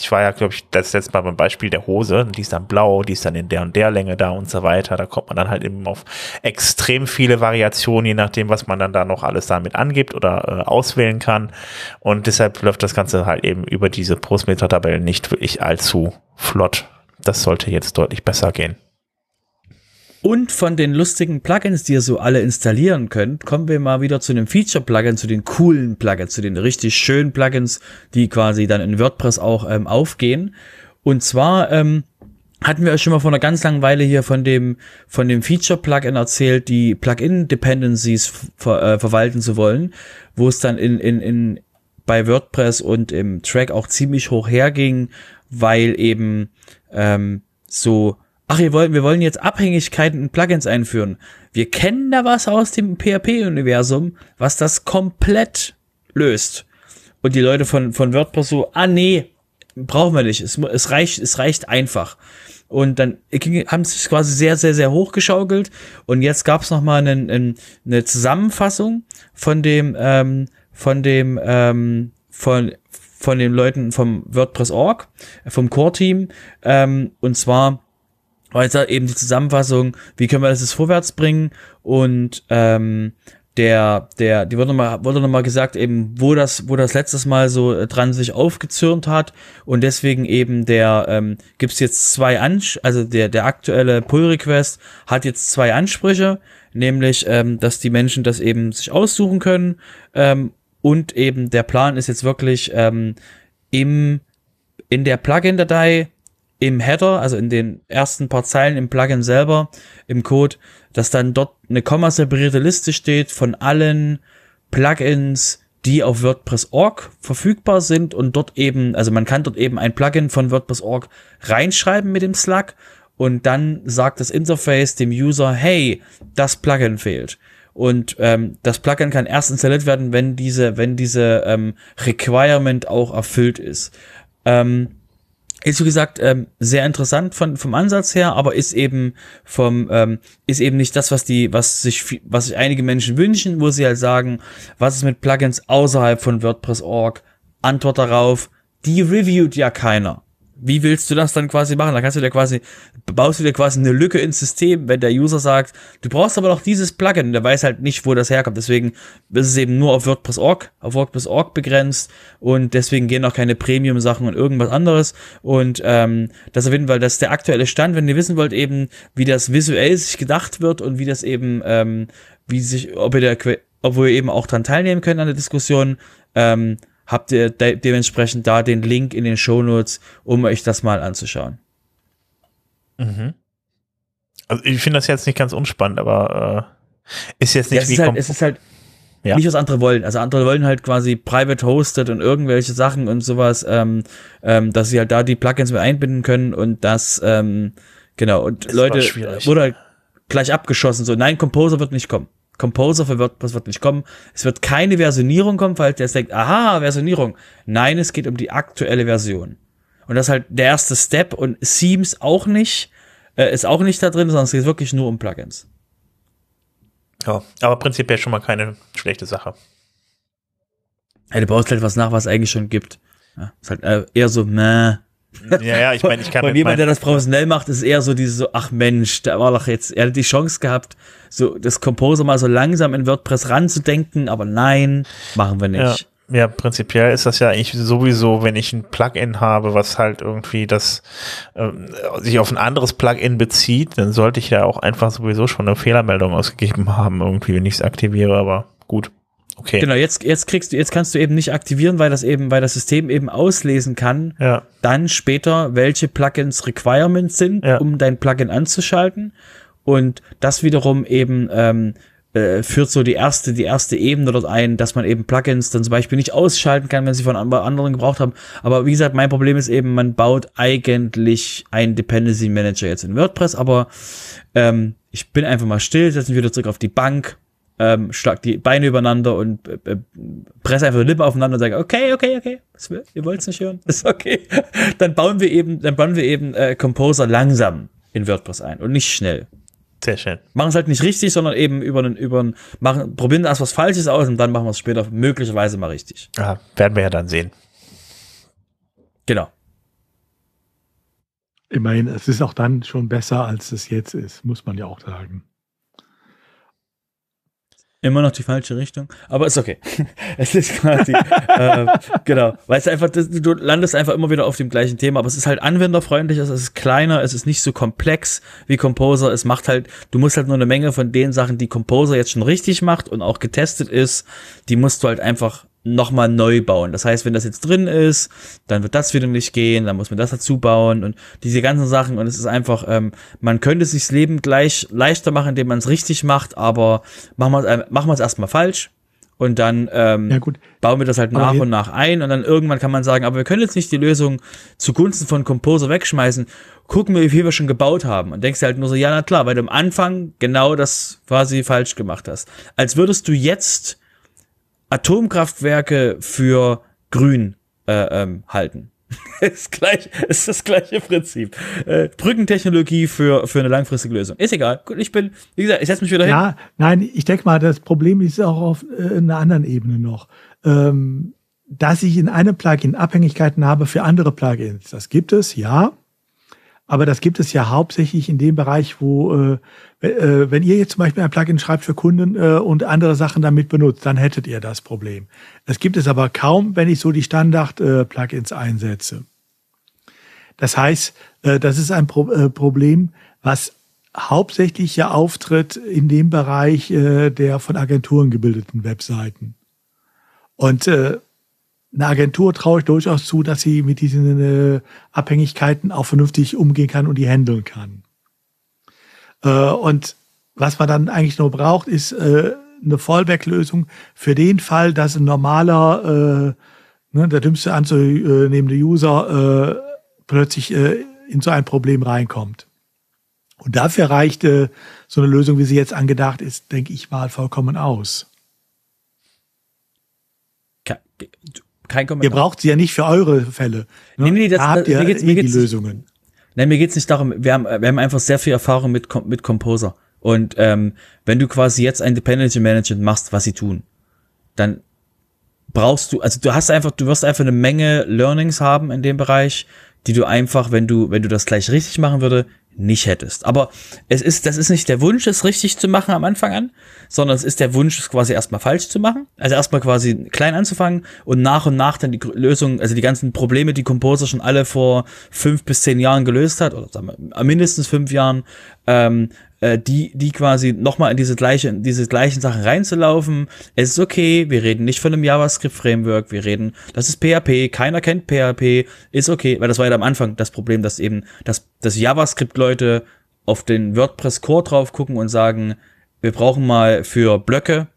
ich war ja, glaube ich, das letzte Mal beim Beispiel der Hose, die ist dann blau, die ist dann in der und der Länge da und so weiter. Da kommt man dann halt eben auf extrem viele Variationen, je nachdem, was man dann da noch alles damit angibt oder äh, auswählen kann. Und deshalb läuft das Ganze halt eben über diese Postmeter-Tabellen nicht wirklich allzu flott. Das sollte jetzt deutlich besser gehen. Und von den lustigen Plugins, die ihr so alle installieren könnt, kommen wir mal wieder zu einem Feature-Plugin, zu den coolen Plugins, zu den richtig schönen Plugins, die quasi dann in WordPress auch ähm, aufgehen. Und zwar ähm, hatten wir euch schon mal vor einer ganz langen Weile hier von dem, von dem Feature-Plugin erzählt, die Plugin-Dependencies ver, äh, verwalten zu wollen, wo es dann in, in, in, bei WordPress und im Track auch ziemlich hoch herging, weil eben ähm, so ach, wir wollen, wir wollen jetzt Abhängigkeiten in Plugins einführen. Wir kennen da was aus dem PHP-Universum, was das komplett löst. Und die Leute von, von WordPress so, ah nee, brauchen wir nicht. Es, es reicht, es reicht einfach. Und dann haben sie sich quasi sehr, sehr, sehr hochgeschaukelt. Und jetzt gab es nochmal einen, einen, eine Zusammenfassung von dem, ähm, von dem, ähm, von, von den Leuten vom WordPress.org, vom Core-Team. Ähm, und zwar Heute eben die Zusammenfassung, wie können wir das jetzt vorwärts bringen? Und ähm, der, der, die wurde nochmal, wurde nochmal gesagt, eben, wo das, wo das letztes Mal so äh, dran sich aufgezürnt hat. Und deswegen eben der, ähm, gibt's jetzt zwei Ansch also der, der aktuelle Pull-Request hat jetzt zwei Ansprüche, nämlich, ähm, dass die Menschen das eben sich aussuchen können. Ähm, und eben der Plan ist jetzt wirklich ähm, im, in der Plugin-Datei im Header, also in den ersten paar Zeilen im Plugin selber, im Code, dass dann dort eine komma-separierte Liste steht von allen Plugins, die auf WordPress.org verfügbar sind und dort eben, also man kann dort eben ein Plugin von WordPress.org reinschreiben mit dem Slack und dann sagt das Interface dem User, hey, das Plugin fehlt. Und ähm, das Plugin kann erst installiert werden, wenn diese, wenn diese ähm, Requirement auch erfüllt ist. Ähm, ist wie gesagt ähm, sehr interessant von vom Ansatz her, aber ist eben vom ähm, ist eben nicht das, was die was sich was sich einige Menschen wünschen, wo sie halt sagen, was ist mit Plugins außerhalb von WordPress.org? Antwort darauf, die reviewt ja keiner wie willst du das dann quasi machen? Da kannst du dir quasi, baust du dir quasi eine Lücke ins System, wenn der User sagt, du brauchst aber noch dieses Plugin, der weiß halt nicht, wo das herkommt. Deswegen ist es eben nur auf WordPress.org, auf WordPress.org begrenzt und deswegen gehen auch keine Premium-Sachen und irgendwas anderes. Und ähm, das auf jeden Fall, das ist der aktuelle Stand. Wenn ihr wissen wollt, eben, wie das visuell sich gedacht wird und wie das eben, ähm, wie sich, ob ihr der, obwohl ihr eben auch dran teilnehmen könnt an der Diskussion, ähm, habt ihr de dementsprechend da den Link in den Shownotes, um euch das mal anzuschauen. Mhm. Also ich finde das jetzt nicht ganz unspannend, aber äh, ist jetzt nicht ja, es wie ist halt, es ist halt ja. nicht, was andere wollen. Also andere wollen halt quasi private hosted und irgendwelche Sachen und sowas, ähm, ähm, dass sie halt da die Plugins mit einbinden können und das, ähm, genau, und das Leute wurde halt gleich abgeschossen, so, nein, Composer wird nicht kommen. Composer für WordPress wird nicht kommen. Es wird keine Versionierung kommen, weil der denkt, aha, Versionierung. Nein, es geht um die aktuelle Version. Und das ist halt der erste Step und Themes auch nicht, äh, ist auch nicht da drin, sondern es geht wirklich nur um Plugins. Ja, aber prinzipiell schon mal keine schlechte Sache. Ja, du baust halt was nach, was es eigentlich schon gibt. Ja, ist halt äh, eher so, meh, ja, ja, ich meine, ich kann. Von jemand, der das professionell macht, ist eher so diese so, ach Mensch, da war doch jetzt, er hat die Chance gehabt, so das Composer mal so langsam in WordPress ranzudenken, aber nein, machen wir nicht. Ja, ja, prinzipiell ist das ja eigentlich sowieso, wenn ich ein Plugin habe, was halt irgendwie das äh, sich auf ein anderes Plugin bezieht, dann sollte ich ja auch einfach sowieso schon eine Fehlermeldung ausgegeben haben, irgendwie, wenn ich es aktiviere, aber gut. Okay. Genau, jetzt, jetzt kriegst du, jetzt kannst du eben nicht aktivieren, weil das eben, weil das System eben auslesen kann, ja. dann später, welche Plugins Requirements sind, ja. um dein Plugin anzuschalten. Und das wiederum eben ähm, äh, führt so die erste, die erste Ebene dort ein, dass man eben Plugins dann zum Beispiel nicht ausschalten kann, wenn sie von anderen gebraucht haben. Aber wie gesagt, mein Problem ist eben, man baut eigentlich einen Dependency Manager jetzt in WordPress, aber ähm, ich bin einfach mal still, setze mich wieder zurück auf die Bank ähm, schlag die Beine übereinander und äh, äh presse einfach die Lippen aufeinander und sage, okay, okay, okay, ihr wollt es nicht hören, ist okay. dann bauen wir eben, dann bauen wir eben äh, Composer langsam in WordPress ein und nicht schnell. Sehr schön. Machen es halt nicht richtig, sondern eben über einen, über einen, machen, probieren erst was Falsches aus und dann machen wir es später möglicherweise mal richtig. Ja, werden wir ja dann sehen. Genau. Immerhin, es ist auch dann schon besser, als es jetzt ist, muss man ja auch sagen. Immer noch die falsche Richtung, aber ist okay. es ist quasi, äh, genau, weil es einfach, du landest einfach immer wieder auf dem gleichen Thema, aber es ist halt anwenderfreundlich, es ist kleiner, es ist nicht so komplex wie Composer, es macht halt, du musst halt nur eine Menge von den Sachen, die Composer jetzt schon richtig macht und auch getestet ist, die musst du halt einfach nochmal neu bauen. Das heißt, wenn das jetzt drin ist, dann wird das wieder nicht gehen, dann muss man das dazu bauen und diese ganzen Sachen. Und es ist einfach, ähm, man könnte sich das Leben gleich leichter machen, indem man es richtig macht, aber machen wir äh, machen wir es erstmal falsch. Und dann ähm, ja, bauen wir das halt nach und nach ein und dann irgendwann kann man sagen, aber wir können jetzt nicht die Lösung zugunsten von Composer wegschmeißen. Gucken wir, wie viel wir schon gebaut haben. Und denkst halt nur so, ja, na klar, weil du am Anfang genau das quasi falsch gemacht hast. Als würdest du jetzt Atomkraftwerke für grün äh, ähm, halten. ist gleich, ist das gleiche Prinzip. Äh, Brückentechnologie für, für eine langfristige Lösung. Ist egal. Gut, ich bin, wie gesagt, ich setze mich wieder hin. Ja, nein, ich denke mal, das Problem ist auch auf äh, einer anderen Ebene noch. Ähm, dass ich in einem Plugin Abhängigkeiten habe für andere Plugins. Das gibt es, ja. Aber das gibt es ja hauptsächlich in dem Bereich, wo, äh, äh, wenn ihr jetzt zum Beispiel ein Plugin schreibt für Kunden äh, und andere Sachen damit benutzt, dann hättet ihr das Problem. Das gibt es aber kaum, wenn ich so die Standard-Plugins äh, einsetze. Das heißt, äh, das ist ein Pro äh, Problem, was hauptsächlich ja auftritt in dem Bereich der von Agenturen gebildeten Webseiten. Und äh, eine Agentur traue ich durchaus zu, dass sie mit diesen äh, Abhängigkeiten auch vernünftig umgehen kann und die handeln kann. Äh, und was man dann eigentlich nur braucht, ist äh, eine Fallback-Lösung für den Fall, dass ein normaler, äh, ne, der dümmste anzunehmende User äh, plötzlich äh, in so ein Problem reinkommt. Und dafür reicht äh, so eine Lösung, wie sie jetzt angedacht ist, denke ich mal, vollkommen aus kein Kommentar. Ihr braucht sie ja nicht für eure Fälle. Ne? Nee, nee, das, da habt ihr mir geht's, mir eh geht's, die Lösungen. Nein, mir geht's nicht darum, wir haben, wir haben einfach sehr viel Erfahrung mit, mit Composer. Und ähm, wenn du quasi jetzt ein Dependency Management machst, was sie tun, dann brauchst du, also du hast einfach, du wirst einfach eine Menge Learnings haben in dem Bereich, die du einfach, wenn du, wenn du das gleich richtig machen würde, nicht hättest. Aber es ist, das ist nicht der Wunsch, es richtig zu machen am Anfang an, sondern es ist der Wunsch, es quasi erstmal falsch zu machen. Also erstmal quasi klein anzufangen und nach und nach dann die Lösung, also die ganzen Probleme, die Composer schon alle vor fünf bis zehn Jahren gelöst hat, oder sagen wir, mindestens fünf Jahren, ähm, äh, die, die quasi nochmal in diese gleiche, in diese gleichen Sachen reinzulaufen. Es ist okay, wir reden nicht von einem JavaScript-Framework, wir reden, das ist PHP, keiner kennt PHP, ist okay, weil das war ja am Anfang das Problem, dass eben, dass, dass JavaScript-Leute auf den WordPress-Core drauf gucken und sagen, wir brauchen mal für Blöcke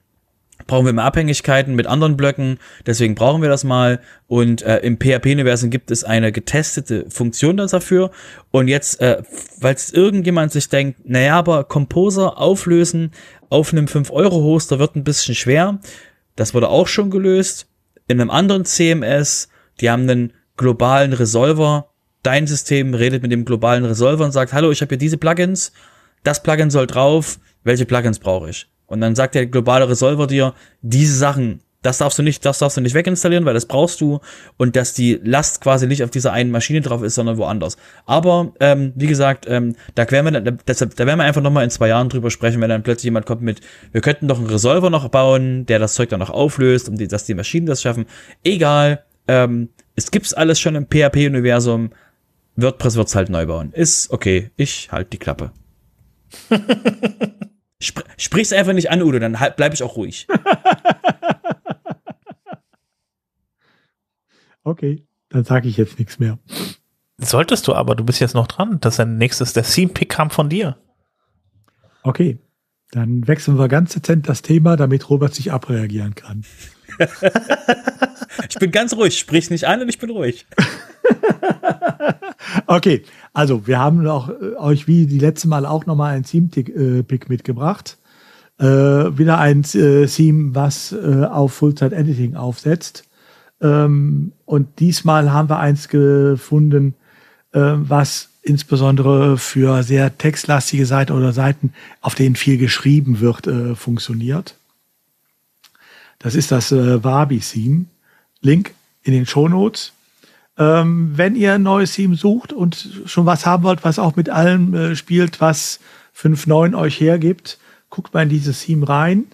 brauchen wir mehr Abhängigkeiten mit anderen Blöcken, deswegen brauchen wir das mal. Und äh, im PHP-Universum gibt es eine getestete Funktion dafür. Und jetzt, äh, weil irgendjemand sich denkt, naja, aber Composer auflösen auf einem 5-Euro-Hoster wird ein bisschen schwer. Das wurde auch schon gelöst. In einem anderen CMS, die haben einen globalen Resolver. Dein System redet mit dem globalen Resolver und sagt, hallo, ich habe hier diese Plugins. Das Plugin soll drauf. Welche Plugins brauche ich? Und dann sagt der globale Resolver dir, diese Sachen, das darfst du nicht, das darfst du nicht weginstallieren, weil das brauchst du und dass die Last quasi nicht auf dieser einen Maschine drauf ist, sondern woanders. Aber ähm, wie gesagt, ähm, da werden wir, deshalb, da werden wir einfach nochmal in zwei Jahren drüber sprechen, wenn dann plötzlich jemand kommt mit, wir könnten doch einen Resolver noch bauen, der das Zeug dann noch auflöst, um die, dass die Maschinen das schaffen. Egal, ähm, es gibt's alles schon im PHP-Universum. WordPress wird's halt neu bauen. Ist okay, ich halt die Klappe. Spr sprich's einfach nicht an, Udo, dann halt, bleib ich auch ruhig. okay, dann sage ich jetzt nichts mehr. Solltest du aber, du bist jetzt noch dran. Das ist ein nächstes, der Theme-Pick kam von dir. Okay, dann wechseln wir ganz dezent das Thema, damit Robert sich abreagieren kann. ich bin ganz ruhig, sprich nicht an und ich bin ruhig. okay, also wir haben auch, äh, euch wie die letzte Mal auch nochmal ein Theme-Pick äh, mitgebracht. Äh, wieder ein äh, Theme, was auf Full-Time-Editing aufsetzt. Ähm, und diesmal haben wir eins gefunden, was insbesondere für sehr textlastige Seiten oder Seiten, auf denen viel geschrieben wird, äh, funktioniert. Das ist das äh, Wabi-Theme. Link in den Show Notes. Ähm, wenn ihr ein neues Theme sucht und schon was haben wollt, was auch mit allem äh, spielt, was 5.9 euch hergibt, guckt mal in dieses Theme rein.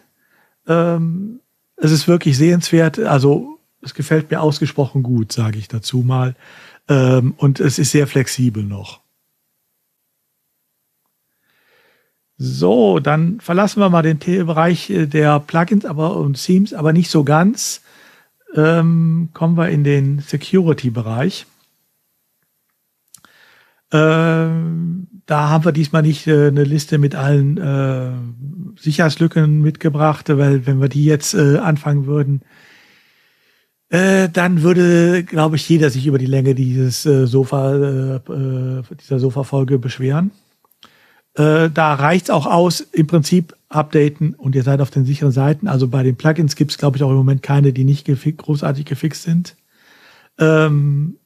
Ähm, es ist wirklich sehenswert. Also es gefällt mir ausgesprochen gut, sage ich dazu mal. Ähm, und es ist sehr flexibel noch. So, dann verlassen wir mal den Bereich äh, der Plugins aber und Themes, aber nicht so ganz. Ähm, kommen wir in den Security-Bereich. Ähm, da haben wir diesmal nicht äh, eine Liste mit allen äh, Sicherheitslücken mitgebracht, weil wenn wir die jetzt äh, anfangen würden, äh, dann würde, glaube ich, jeder sich über die Länge dieses äh, Sofa, äh, dieser Sofa-Folge beschweren. Äh, da reicht's auch aus, im Prinzip updaten und ihr seid auf den sicheren Seiten. Also bei den Plugins gibt's glaube ich, auch im Moment keine, die nicht gefi großartig gefixt sind. Ähm,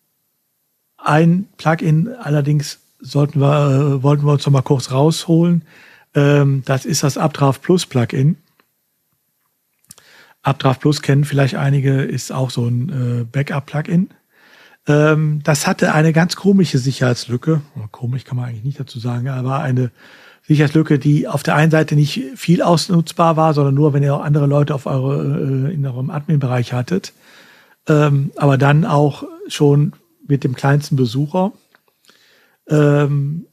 ein Plugin allerdings sollten wir, äh, wollten wir uns noch mal kurz rausholen. Ähm, das ist das Updraft Plus Plugin. Updraft Plus kennen vielleicht einige, ist auch so ein äh, Backup-Plugin. Ähm, das hatte eine ganz komische Sicherheitslücke. Komisch kann man eigentlich nicht dazu sagen, aber eine Sicherheitslücke, die auf der einen Seite nicht viel ausnutzbar war, sondern nur, wenn ihr auch andere Leute auf eure, äh, in eurem Admin-Bereich hattet. Ähm, aber dann auch schon mit dem kleinsten Besucher. Ähm,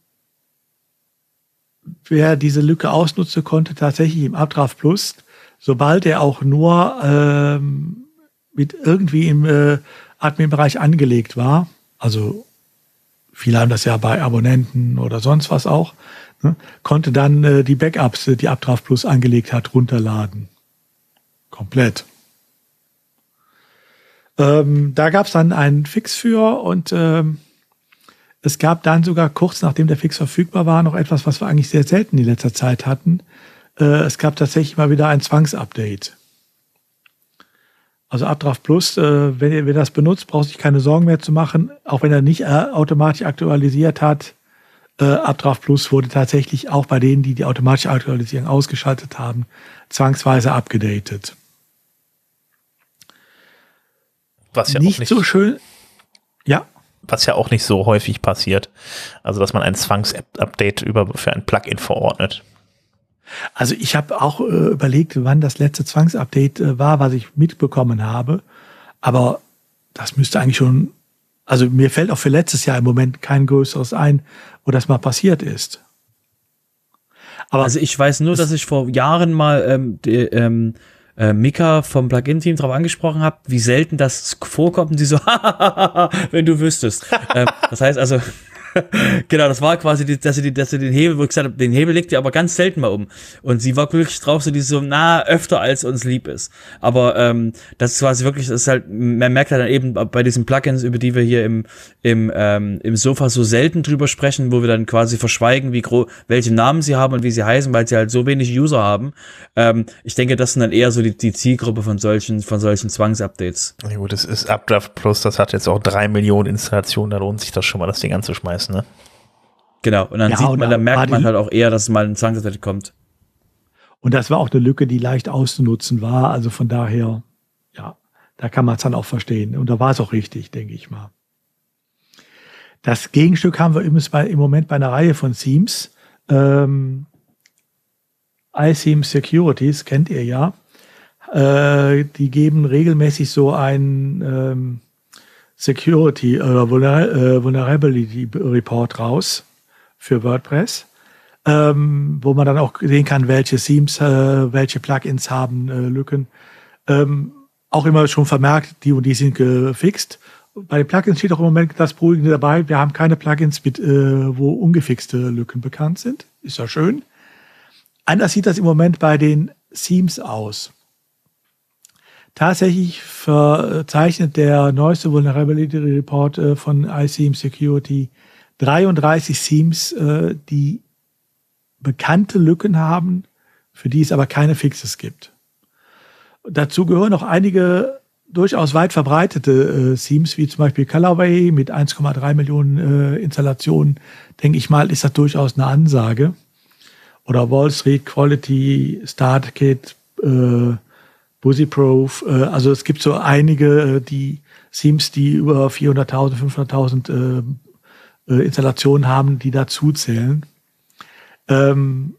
wer diese Lücke ausnutzte, konnte tatsächlich im Updraft Plus sobald er auch nur ähm, mit irgendwie im äh, Admin-Bereich angelegt war, also viele haben das ja bei Abonnenten oder sonst was auch, ne, konnte dann äh, die Backups, die Updraft Plus angelegt hat, runterladen. Komplett. Ähm, da gab es dann einen Fix für und ähm, es gab dann sogar kurz nachdem der Fix verfügbar war noch etwas, was wir eigentlich sehr selten in letzter Zeit hatten. Äh, es gab tatsächlich mal wieder ein Zwangsupdate. Also Updraft Plus, äh, wenn ihr, wenn das benutzt, braucht sich keine Sorgen mehr zu machen. Auch wenn er nicht äh, automatisch aktualisiert hat. Äh, Updraft Plus wurde tatsächlich auch bei denen, die die automatische Aktualisierung ausgeschaltet haben, zwangsweise abgedatet. Was ja nicht, nicht so schön. Ja. Was ja auch nicht so häufig passiert. Also, dass man ein Zwangsupdate über für ein Plugin verordnet. Also ich habe auch äh, überlegt, wann das letzte Zwangsupdate äh, war, was ich mitbekommen habe. Aber das müsste eigentlich schon, also mir fällt auch für letztes Jahr im Moment kein größeres ein, wo das mal passiert ist. Aber also ich weiß nur, dass ich vor Jahren mal ähm, die, ähm, äh, Mika vom Plugin-Team darauf angesprochen habe, wie selten das vorkommt und sie so, wenn du wüsstest. ähm, das heißt also, genau, das war quasi, die, dass sie, die, dass sie den Hebel, wo ich gesagt habe, den Hebel legt ihr aber ganz selten mal um. Und sie war glücklich drauf, so die so, na, öfter als uns lieb ist. Aber ähm, das ist quasi wirklich, das ist halt, man merkt halt dann eben bei diesen Plugins, über die wir hier im, im, ähm, im Sofa so selten drüber sprechen, wo wir dann quasi verschweigen, wie groß, welche Namen sie haben und wie sie heißen, weil sie halt so wenig User haben. Ähm, ich denke, das sind dann eher so die, die Zielgruppe von solchen, von solchen Zwangsupdates. Ja gut, das ist Updraft Plus, das hat jetzt auch drei Millionen Installationen, da lohnt sich das schon mal, das Ding anzuschmeißen ist, ne? Genau, und dann ja, sieht man, dann merkt man halt auch eher, dass mal ein Zwangsathlete kommt. Und das war auch eine Lücke, die leicht auszunutzen war. Also von daher, ja, da kann man es dann auch verstehen. Und da war es auch richtig, denke ich mal. Das Gegenstück haben wir im Moment bei einer Reihe von Themes. Ähm, iTheme Securities kennt ihr ja. Äh, die geben regelmäßig so ein ähm, Security oder äh, Vulnerability Report raus für WordPress, ähm, wo man dann auch sehen kann, welche Themes, äh, welche Plugins haben äh, Lücken. Ähm, auch immer schon vermerkt, die und die sind gefixt. Bei den Plugins steht auch im Moment das Beruhigende dabei. Wir haben keine Plugins, mit, äh, wo ungefixte Lücken bekannt sind. Ist ja schön. Anders sieht das im Moment bei den Themes aus. Tatsächlich verzeichnet der neueste Vulnerability Report äh, von iSeam Security 33 Themes, äh, die bekannte Lücken haben, für die es aber keine Fixes gibt. Dazu gehören noch einige durchaus weit verbreitete äh, Themes, wie zum Beispiel Colorway mit 1,3 Millionen äh, Installationen. Denke ich mal, ist das durchaus eine Ansage. Oder Wall Street Quality, Startkit, äh, Busyproof. Äh, also es gibt so einige, äh, die Themes, die über 400.000, 500.000 äh, äh, Installationen haben, die dazu zählen. Ähm,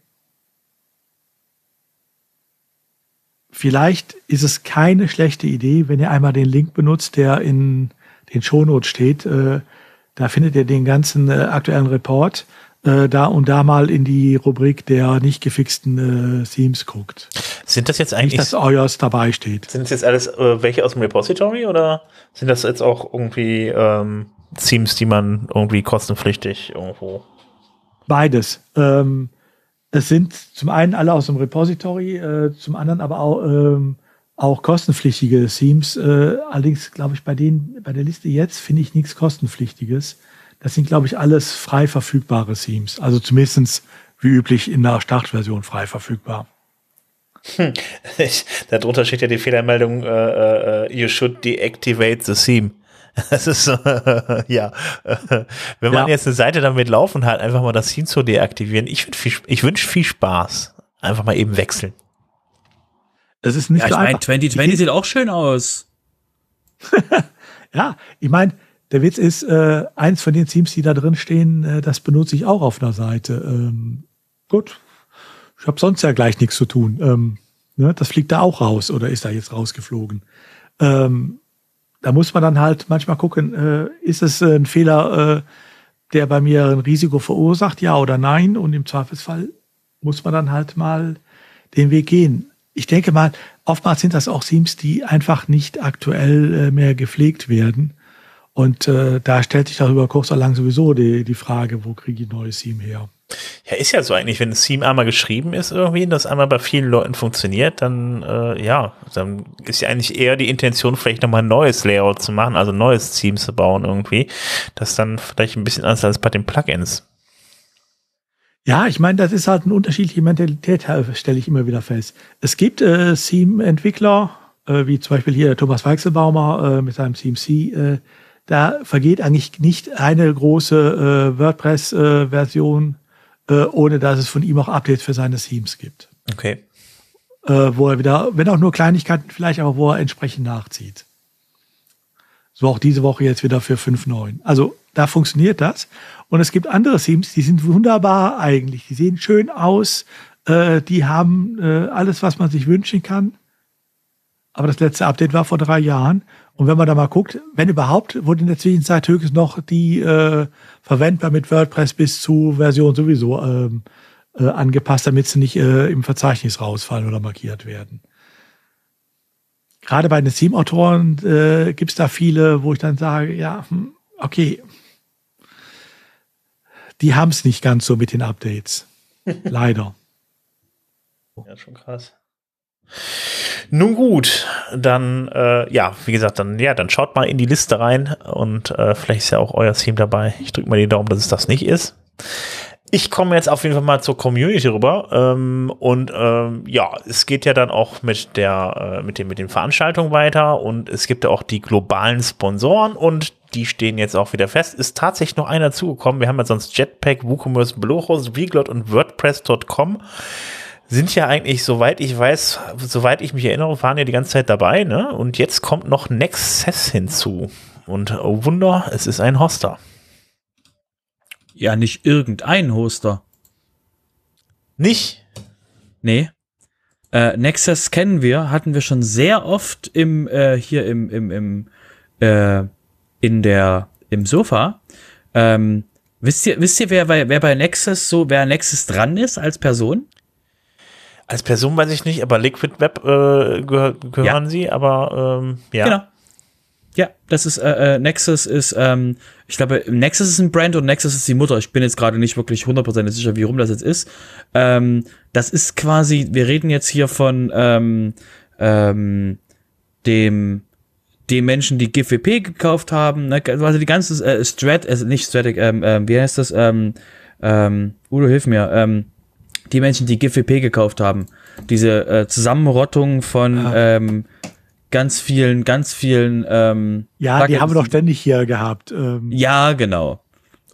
vielleicht ist es keine schlechte Idee, wenn ihr einmal den Link benutzt, der in den Shownotes steht. Äh, da findet ihr den ganzen aktuellen Report äh, da und da mal in die Rubrik der nicht gefixten äh, Themes guckt. Sind das jetzt eigentlich. Nicht, dass euers dabei steht. Sind das jetzt alles äh, welche aus dem Repository oder sind das jetzt auch irgendwie ähm, Themes, die man irgendwie kostenpflichtig irgendwo. Beides. Ähm, es sind zum einen alle aus dem Repository, äh, zum anderen aber auch, ähm, auch kostenpflichtige Themes. Äh, allerdings glaube ich bei denen, bei der Liste jetzt finde ich nichts kostenpflichtiges. Das sind, glaube ich, alles frei verfügbare Themes. Also zumindest wie üblich in der Startversion frei verfügbar. Hm. darunter steht ja die Fehlermeldung, uh, uh, you should deactivate the theme. Das ist, äh, ja, wenn man ja. jetzt eine Seite damit laufen hat, einfach mal das Theme zu deaktivieren. Ich, ich wünsche viel Spaß. Einfach mal eben wechseln. Das ist nicht ja, so ich meine, 2020 sieht auch schön aus. ja, ich meine, der Witz ist, äh, eins von den Themes, die da drin stehen, äh, das benutze ich auch auf einer Seite. Ähm, gut, ich habe sonst ja gleich nichts zu tun. Ähm, ne, das fliegt da auch raus oder ist da jetzt rausgeflogen. Ähm, da muss man dann halt manchmal gucken, äh, ist es äh, ein Fehler, äh, der bei mir ein Risiko verursacht, ja oder nein? Und im Zweifelsfall muss man dann halt mal den Weg gehen. Ich denke mal, oftmals sind das auch Themes, die einfach nicht aktuell äh, mehr gepflegt werden. Und äh, da stellt sich darüber kurz oder lang sowieso die, die Frage, wo kriege ich ein neues Theme her? Ja, ist ja so eigentlich, wenn ein Theme einmal geschrieben ist irgendwie, das einmal bei vielen Leuten funktioniert, dann äh, ja, dann ist ja eigentlich eher die Intention, vielleicht nochmal ein neues Layout zu machen, also ein neues Theme zu bauen irgendwie. Das dann vielleicht ein bisschen anders als bei den Plugins. Ja, ich meine, das ist halt eine unterschiedliche Mentalität, stelle ich immer wieder fest. Es gibt äh, Theme-Entwickler, äh, wie zum Beispiel hier Thomas Weichselbaumer äh, mit seinem Theme C, äh, da vergeht eigentlich nicht eine große äh, WordPress-Version äh, äh, ohne dass es von ihm auch Updates für seine Themes gibt. Okay. Äh, wo er wieder, wenn auch nur Kleinigkeiten vielleicht, aber wo er entsprechend nachzieht. So auch diese Woche jetzt wieder für 5.9. Also da funktioniert das. Und es gibt andere Themes, die sind wunderbar eigentlich. Die sehen schön aus. Äh, die haben äh, alles, was man sich wünschen kann. Aber das letzte Update war vor drei Jahren. Und wenn man da mal guckt, wenn überhaupt, wurde in der Zwischenzeit höchstens noch die äh, verwendbar mit WordPress bis zu Version sowieso ähm, äh, angepasst, damit sie nicht äh, im Verzeichnis rausfallen oder markiert werden. Gerade bei den Theme-Autoren äh, gibt es da viele, wo ich dann sage, ja, hm, okay, die haben es nicht ganz so mit den Updates. Leider. Ja, schon krass. Nun gut, dann äh, ja, wie gesagt, dann ja, dann schaut mal in die Liste rein und äh, vielleicht ist ja auch euer Team dabei. Ich drücke mal die Daumen, dass es das nicht ist. Ich komme jetzt auf jeden Fall mal zur Community rüber ähm, und ähm, ja, es geht ja dann auch mit der äh, mit dem mit den Veranstaltungen weiter und es gibt ja auch die globalen Sponsoren und die stehen jetzt auch wieder fest. Ist tatsächlich noch einer zugekommen. Wir haben ja sonst Jetpack, WooCommerce, Blochos, Vglot und WordPress.com sind ja eigentlich, soweit ich weiß, soweit ich mich erinnere, waren ja die ganze Zeit dabei, ne? Und jetzt kommt noch Nexus hinzu. Und oh Wunder, es ist ein Hoster. Ja, nicht irgendein Hoster. Nicht? Nee. Äh, Nexus kennen wir, hatten wir schon sehr oft im, äh, hier im, im, im, äh, in der, im Sofa. Ähm, wisst ihr, wisst ihr, wer bei, wer bei Nexus so, wer Nexus dran ist als Person? Als Person weiß ich nicht, aber Liquid Web äh, gehör, gehören ja. sie, aber ähm, ja. Genau. Ja, das ist äh, äh, Nexus ist, ähm, ich glaube, Nexus ist ein Brand und Nexus ist die Mutter. Ich bin jetzt gerade nicht wirklich hundertprozentig sicher, wie rum das jetzt ist. Ähm, das ist quasi, wir reden jetzt hier von ähm, ähm, dem dem Menschen, die GVP gekauft haben, ne, also die ganze äh, Strat, also nicht Stratic, ähm, ähm, wie heißt das? Ähm, ähm, Udo, hilf mir. Ähm, die Menschen, die GFP gekauft haben. Diese äh, Zusammenrottung von ah. ähm, ganz vielen, ganz vielen. Ähm, ja, Plugins. die haben wir doch ständig hier gehabt. Ähm. Ja, genau.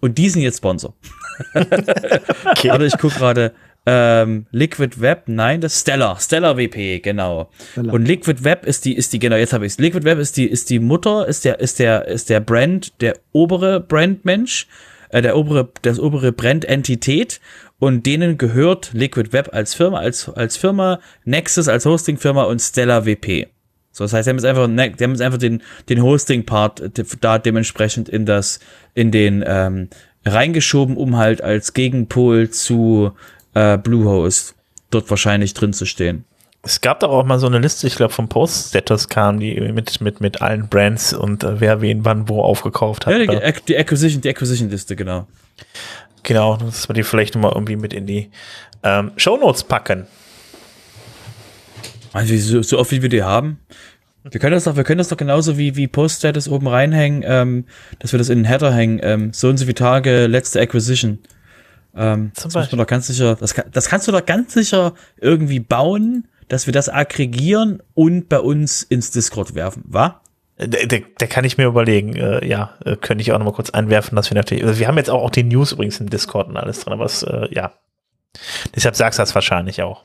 Und die sind jetzt Sponsor. okay. Aber ich gucke gerade. ähm, Liquid Web, nein, das Stellar, Stellar WP, genau. Stellar. Und Liquid Web ist die, ist die, genau, jetzt habe ich es. Liquid Web ist die, ist die Mutter, ist der, ist der, ist der Brand, der obere Brandmensch, äh, der obere, das obere Brand-Entität und denen gehört Liquid Web als Firma, als, als Firma, Nexus als Hosting-Firma und Stellar WP. So, das heißt, die haben jetzt einfach, die haben jetzt einfach den, den Hosting-Part da dementsprechend in das, in den, ähm, reingeschoben, um halt als Gegenpol zu äh, Bluehost dort wahrscheinlich drin zu stehen. Es gab doch auch mal so eine Liste, ich glaube, vom Post-Status kam, die mit, mit, mit allen Brands und äh, wer wen wann wo aufgekauft hat. Ja, die, die Acquisition, die Acquisition-Liste, genau. Genau, dass wir die vielleicht nochmal irgendwie mit in die ähm, Shownotes packen. Also so, so oft wie wir die haben. Wir können das doch, wir können das doch genauso wie, wie Post-Status oben reinhängen, ähm, dass wir das in den Header hängen. Ähm, so und so viele Tage, letzte Acquisition. Ähm, das, muss man doch ganz sicher, das, das kannst du doch ganz sicher irgendwie bauen, dass wir das aggregieren und bei uns ins Discord werfen, wa? Der, der, der kann ich mir überlegen, äh, ja, äh, könnte ich auch noch mal kurz einwerfen, dass wir natürlich, also wir haben jetzt auch, auch die News übrigens im Discord und alles drin, aber es, äh, ja. Deshalb sagst du das wahrscheinlich auch.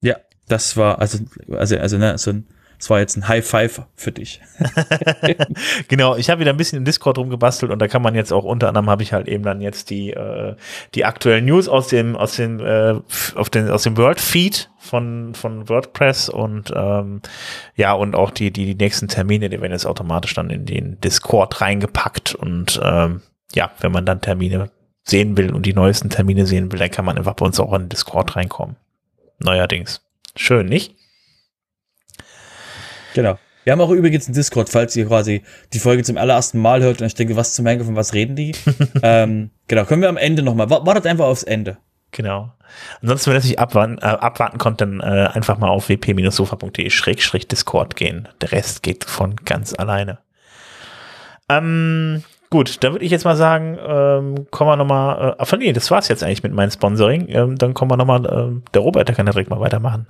Ja, das war, also, also, also, ne, so ein, das war jetzt ein High Five für dich. genau, ich habe wieder ein bisschen im Discord rumgebastelt und da kann man jetzt auch unter anderem habe ich halt eben dann jetzt die äh, die aktuellen News aus dem aus dem äh, auf den aus dem World Feed von von WordPress und ähm, ja und auch die die die nächsten Termine, die werden jetzt automatisch dann in den Discord reingepackt und ähm, ja, wenn man dann Termine sehen will und die neuesten Termine sehen will, dann kann man einfach bei uns auch in den Discord reinkommen. Neuerdings. Schön, nicht? Genau. Wir haben auch übrigens einen Discord, falls ihr quasi die Folge zum allerersten Mal hört und ich denke, was zum Henker, von was reden die? ähm, genau, können wir am Ende nochmal. Wartet einfach aufs Ende. Genau. Ansonsten, wenn ihr nicht abwarten, äh, abwarten konnt, dann äh, einfach mal auf wp-sofa.de-discord gehen. Der Rest geht von ganz alleine. Ähm, gut, dann würde ich jetzt mal sagen, ähm, kommen wir nochmal, äh, ach nee, das war's jetzt eigentlich mit meinem Sponsoring. Ähm, dann kommen wir nochmal, äh, der Robert, der kann ja direkt mal weitermachen.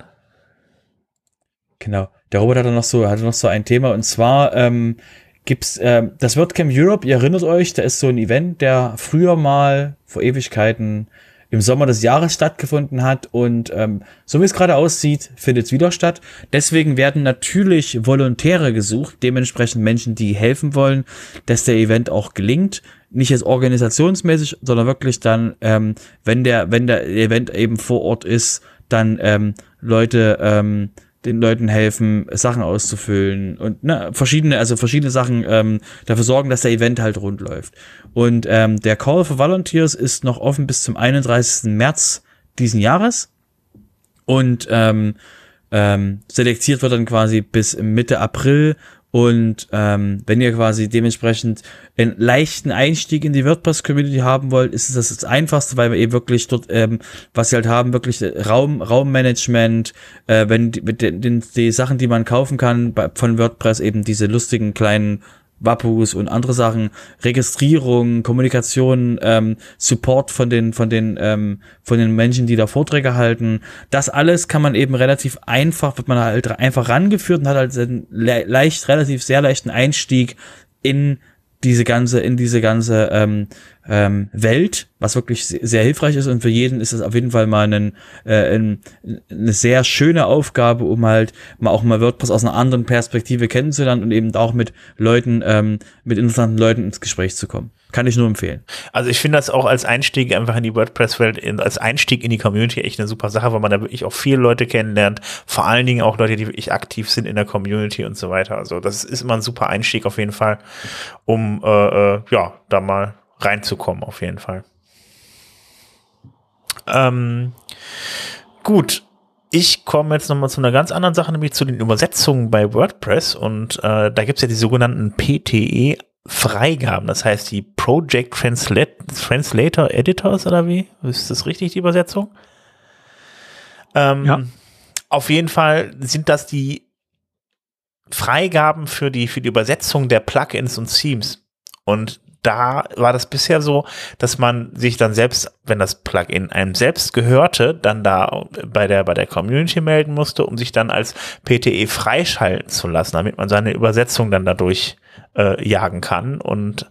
Genau. Der Robert hatte noch so, hatte noch so ein Thema und zwar ähm, gibt's äh, das WordCamp Europe. Ihr erinnert euch, da ist so ein Event, der früher mal vor Ewigkeiten im Sommer des Jahres stattgefunden hat und ähm, so wie es gerade aussieht, findet es wieder statt. Deswegen werden natürlich Volontäre gesucht, dementsprechend Menschen, die helfen wollen, dass der Event auch gelingt. Nicht jetzt organisationsmäßig, sondern wirklich dann, ähm, wenn der, wenn der Event eben vor Ort ist, dann ähm, Leute ähm, den Leuten helfen, Sachen auszufüllen und ne, verschiedene, also verschiedene Sachen ähm, dafür sorgen, dass der Event halt rund läuft. Und ähm, der Call for Volunteers ist noch offen bis zum 31. März diesen Jahres. Und ähm, ähm, selektiert wird dann quasi bis Mitte April und ähm, wenn ihr quasi dementsprechend einen leichten Einstieg in die WordPress-Community haben wollt, ist es das, das Einfachste, weil wir eben wirklich dort, ähm, was sie halt haben, wirklich Raum, Raummanagement, äh, wenn die, mit den, den, die Sachen, die man kaufen kann bei, von WordPress, eben diese lustigen kleinen Wapus und andere Sachen, Registrierung, Kommunikation, ähm, Support von den, von den, ähm, von den Menschen, die da Vorträge halten. Das alles kann man eben relativ einfach, wird man halt einfach rangeführt und hat halt einen leicht, relativ sehr leichten Einstieg in diese ganze, in diese ganze ähm, ähm, Welt, was wirklich sehr hilfreich ist und für jeden ist es auf jeden Fall mal einen, äh, ein, eine sehr schöne Aufgabe, um halt mal auch mal WordPress aus einer anderen Perspektive kennenzulernen und eben auch mit Leuten, ähm, mit interessanten Leuten ins Gespräch zu kommen. Kann ich nur empfehlen. Also ich finde das auch als Einstieg einfach in die WordPress-Welt, als Einstieg in die Community echt eine super Sache, weil man da wirklich auch viele Leute kennenlernt, vor allen Dingen auch Leute, die wirklich aktiv sind in der Community und so weiter. Also das ist immer ein super Einstieg auf jeden Fall, um äh, äh, ja, da mal reinzukommen, auf jeden Fall. Ähm, gut, ich komme jetzt nochmal zu einer ganz anderen Sache, nämlich zu den Übersetzungen bei WordPress. Und äh, da gibt's ja die sogenannten PTE Freigaben, das heißt die Project Translat Translator Editors oder wie? Ist das richtig, die Übersetzung? Ähm, ja. Auf jeden Fall sind das die Freigaben für die, für die Übersetzung der Plugins und Themes. Und da war das bisher so, dass man sich dann selbst, wenn das Plugin einem selbst gehörte, dann da bei der, bei der Community melden musste, um sich dann als PTE freischalten zu lassen, damit man seine Übersetzung dann dadurch äh, jagen kann und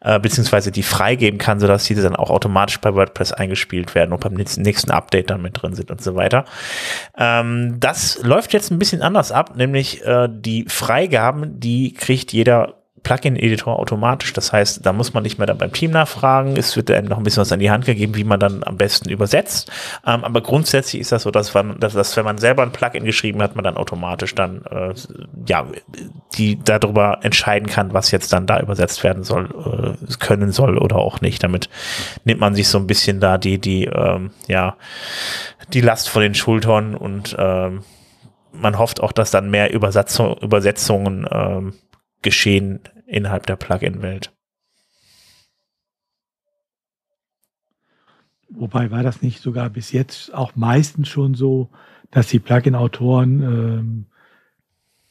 äh, beziehungsweise die freigeben kann, sodass diese dann auch automatisch bei WordPress eingespielt werden und beim nächsten Update dann mit drin sind und so weiter. Ähm, das läuft jetzt ein bisschen anders ab, nämlich äh, die Freigaben, die kriegt jeder Plugin-Editor automatisch. Das heißt, da muss man nicht mehr dann beim Team nachfragen. Es wird einem noch ein bisschen was an die Hand gegeben, wie man dann am besten übersetzt. Ähm, aber grundsätzlich ist das so, dass, man, dass, dass, wenn man selber ein Plugin geschrieben hat, man dann automatisch dann äh, ja die darüber entscheiden kann, was jetzt dann da übersetzt werden soll, äh, können soll oder auch nicht. Damit nimmt man sich so ein bisschen da die die ähm, ja die Last von den Schultern und ähm, man hofft auch, dass dann mehr Übersetzung, Übersetzungen ähm, geschehen innerhalb der Plugin-Welt. Wobei war das nicht sogar bis jetzt auch meistens schon so, dass die Plugin-Autoren ähm,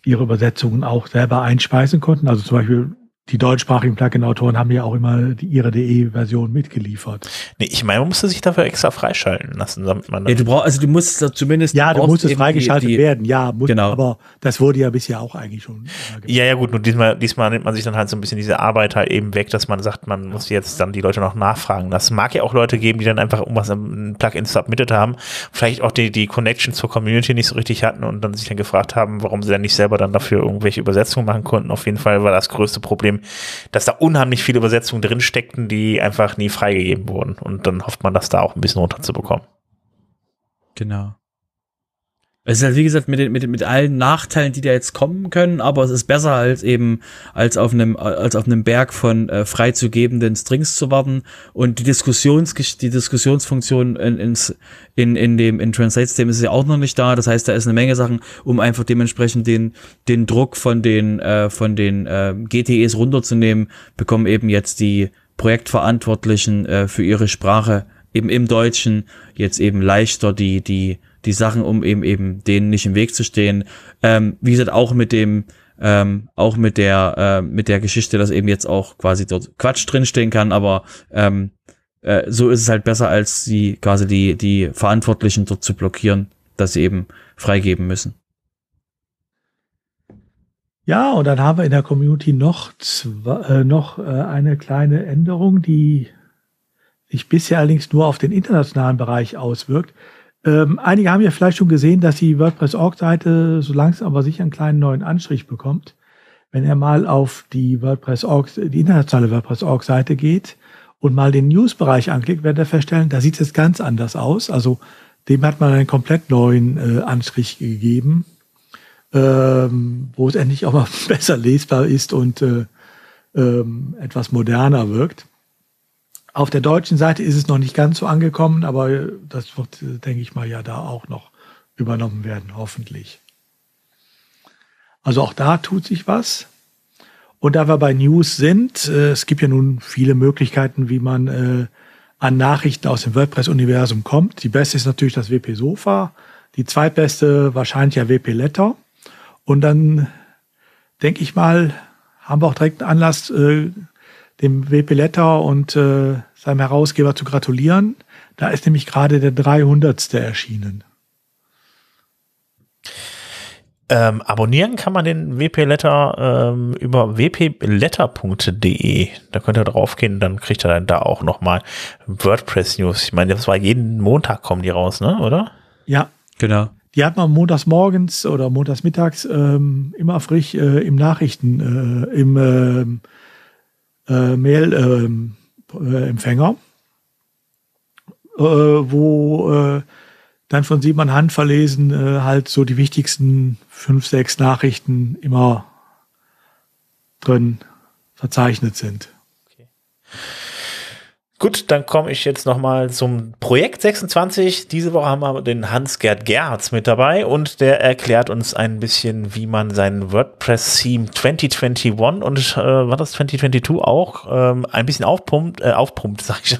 ihre Übersetzungen auch selber einspeisen konnten. Also zum Beispiel die deutschsprachigen Plugin-Autoren haben ja auch immer die, ihre DE-Version mitgeliefert. Nee, ich meine, man musste sich dafür extra freischalten lassen, damit man. Ja, du brauchst, also du musst da zumindest. Ja, du musst es freigeschaltet die, die, werden, ja, muss, genau. aber das wurde ja bisher auch eigentlich schon. Ja, ja, gut, nur diesmal, diesmal nimmt man sich dann halt so ein bisschen diese Arbeit halt eben weg, dass man sagt, man muss jetzt dann die Leute noch nachfragen. Das mag ja auch Leute geben, die dann einfach irgendwas im Plugin submitted haben, vielleicht auch die, die Connection zur Community nicht so richtig hatten und dann sich dann gefragt haben, warum sie dann nicht selber dann dafür irgendwelche Übersetzungen machen konnten. Auf jeden Fall war das größte Problem, dass da unheimlich viele Übersetzungen drin steckten, die einfach nie freigegeben wurden. Und dann hofft man, das da auch ein bisschen runterzubekommen. Genau. Es ist halt, wie gesagt, mit, den, mit, mit allen Nachteilen, die da jetzt kommen können, aber es ist besser als eben, als auf einem, als auf einem Berg von äh, freizugebenden Strings zu warten und die Diskussions, die Diskussionsfunktion in, ins, in, in dem, in Translate-System ist ja auch noch nicht da. Das heißt, da ist eine Menge Sachen, um einfach dementsprechend den, den Druck von den, äh, von den, äh, GTEs runterzunehmen, bekommen eben jetzt die Projektverantwortlichen äh, für ihre Sprache eben im Deutschen jetzt eben leichter die, die, die Sachen, um eben eben denen nicht im Weg zu stehen. Ähm, wie gesagt, auch mit dem, ähm, auch mit der, äh, mit der Geschichte, dass eben jetzt auch quasi dort Quatsch drinstehen kann, aber ähm, äh, so ist es halt besser, als die quasi die, die Verantwortlichen dort zu blockieren, dass sie eben freigeben müssen. Ja, und dann haben wir in der Community noch, zwei, äh, noch äh, eine kleine Änderung, die sich bisher allerdings nur auf den internationalen Bereich auswirkt. Ähm, einige haben ja vielleicht schon gesehen, dass die WordPress-Org-Seite so langsam aber sicher einen kleinen neuen Anstrich bekommt. Wenn er mal auf die WordPress-Org, die internationale WordPress-Org-Seite geht und mal den News-Bereich anklickt, wird er feststellen, da sieht es ganz anders aus. Also dem hat man einen komplett neuen äh, Anstrich gegeben, ähm, wo es endlich auch mal besser lesbar ist und äh, ähm, etwas moderner wirkt. Auf der deutschen Seite ist es noch nicht ganz so angekommen, aber das wird, denke ich mal, ja da auch noch übernommen werden, hoffentlich. Also auch da tut sich was. Und da wir bei News sind, äh, es gibt ja nun viele Möglichkeiten, wie man äh, an Nachrichten aus dem WordPress-Universum kommt. Die beste ist natürlich das WP Sofa, die zweitbeste wahrscheinlich ja WP Letter. Und dann denke ich mal, haben wir auch direkt einen Anlass, äh, dem WP Letter und äh, seinem Herausgeber zu gratulieren. Da ist nämlich gerade der 300. erschienen. Ähm, abonnieren kann man den WP Letter ähm, über wpletter.de. Da könnt ihr draufgehen, dann kriegt ihr dann da auch nochmal WordPress News. Ich meine, das war jeden Montag kommen die raus, ne? Oder? Ja. Genau. Die hat man montags morgens oder montags mittags ähm, immer frisch äh, im Nachrichten, äh, im äh, äh, Empfänger, äh, wo äh, dann von Simon Hand verlesen äh, halt so die wichtigsten fünf, sechs Nachrichten immer drin verzeichnet sind. Okay. Gut, dann komme ich jetzt nochmal zum Projekt 26. Diese Woche haben wir den Hans-Gerd Gerhards mit dabei und der erklärt uns ein bisschen, wie man seinen WordPress-Theme 2021 und äh, war das 2022 auch ähm, ein bisschen aufpumpt, äh, aufpumpt, sag ich,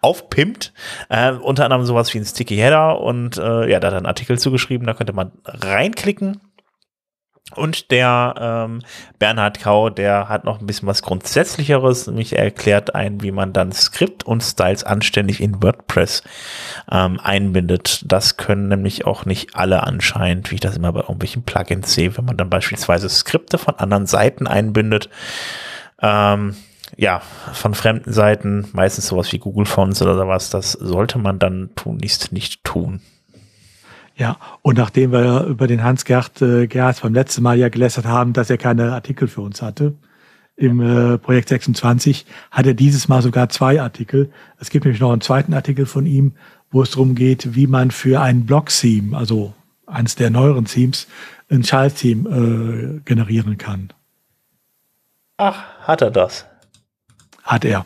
aufpimpt. Äh, unter anderem sowas wie ein Sticky Header und äh, ja, da hat er einen Artikel zugeschrieben, da könnte man reinklicken Und der ähm, Bernhard Kau, der hat noch ein bisschen was Grundsätzlicheres, nämlich er erklärt ein, wie man dann Skript und Styles anständig in WordPress ähm, einbindet. Das können nämlich auch nicht alle anscheinend, wie ich das immer bei irgendwelchen Plugins sehe, wenn man dann beispielsweise Skripte von anderen Seiten einbindet. Ähm, ja, von fremden Seiten, meistens sowas wie Google Fonts oder sowas, das sollte man dann tunlichst nicht tun. Ja, und nachdem wir über den Hans-Gerd äh, Gerhardt beim letzten Mal ja gelästert haben, dass er keine Artikel für uns hatte, im äh, Projekt 26, hat er dieses Mal sogar zwei Artikel. Es gibt nämlich noch einen zweiten Artikel von ihm, wo es darum geht, wie man für ein Blog-Theme, also eines der neueren Themes, ein Child-Theme äh, generieren kann. Ach, hat er das? Hat er.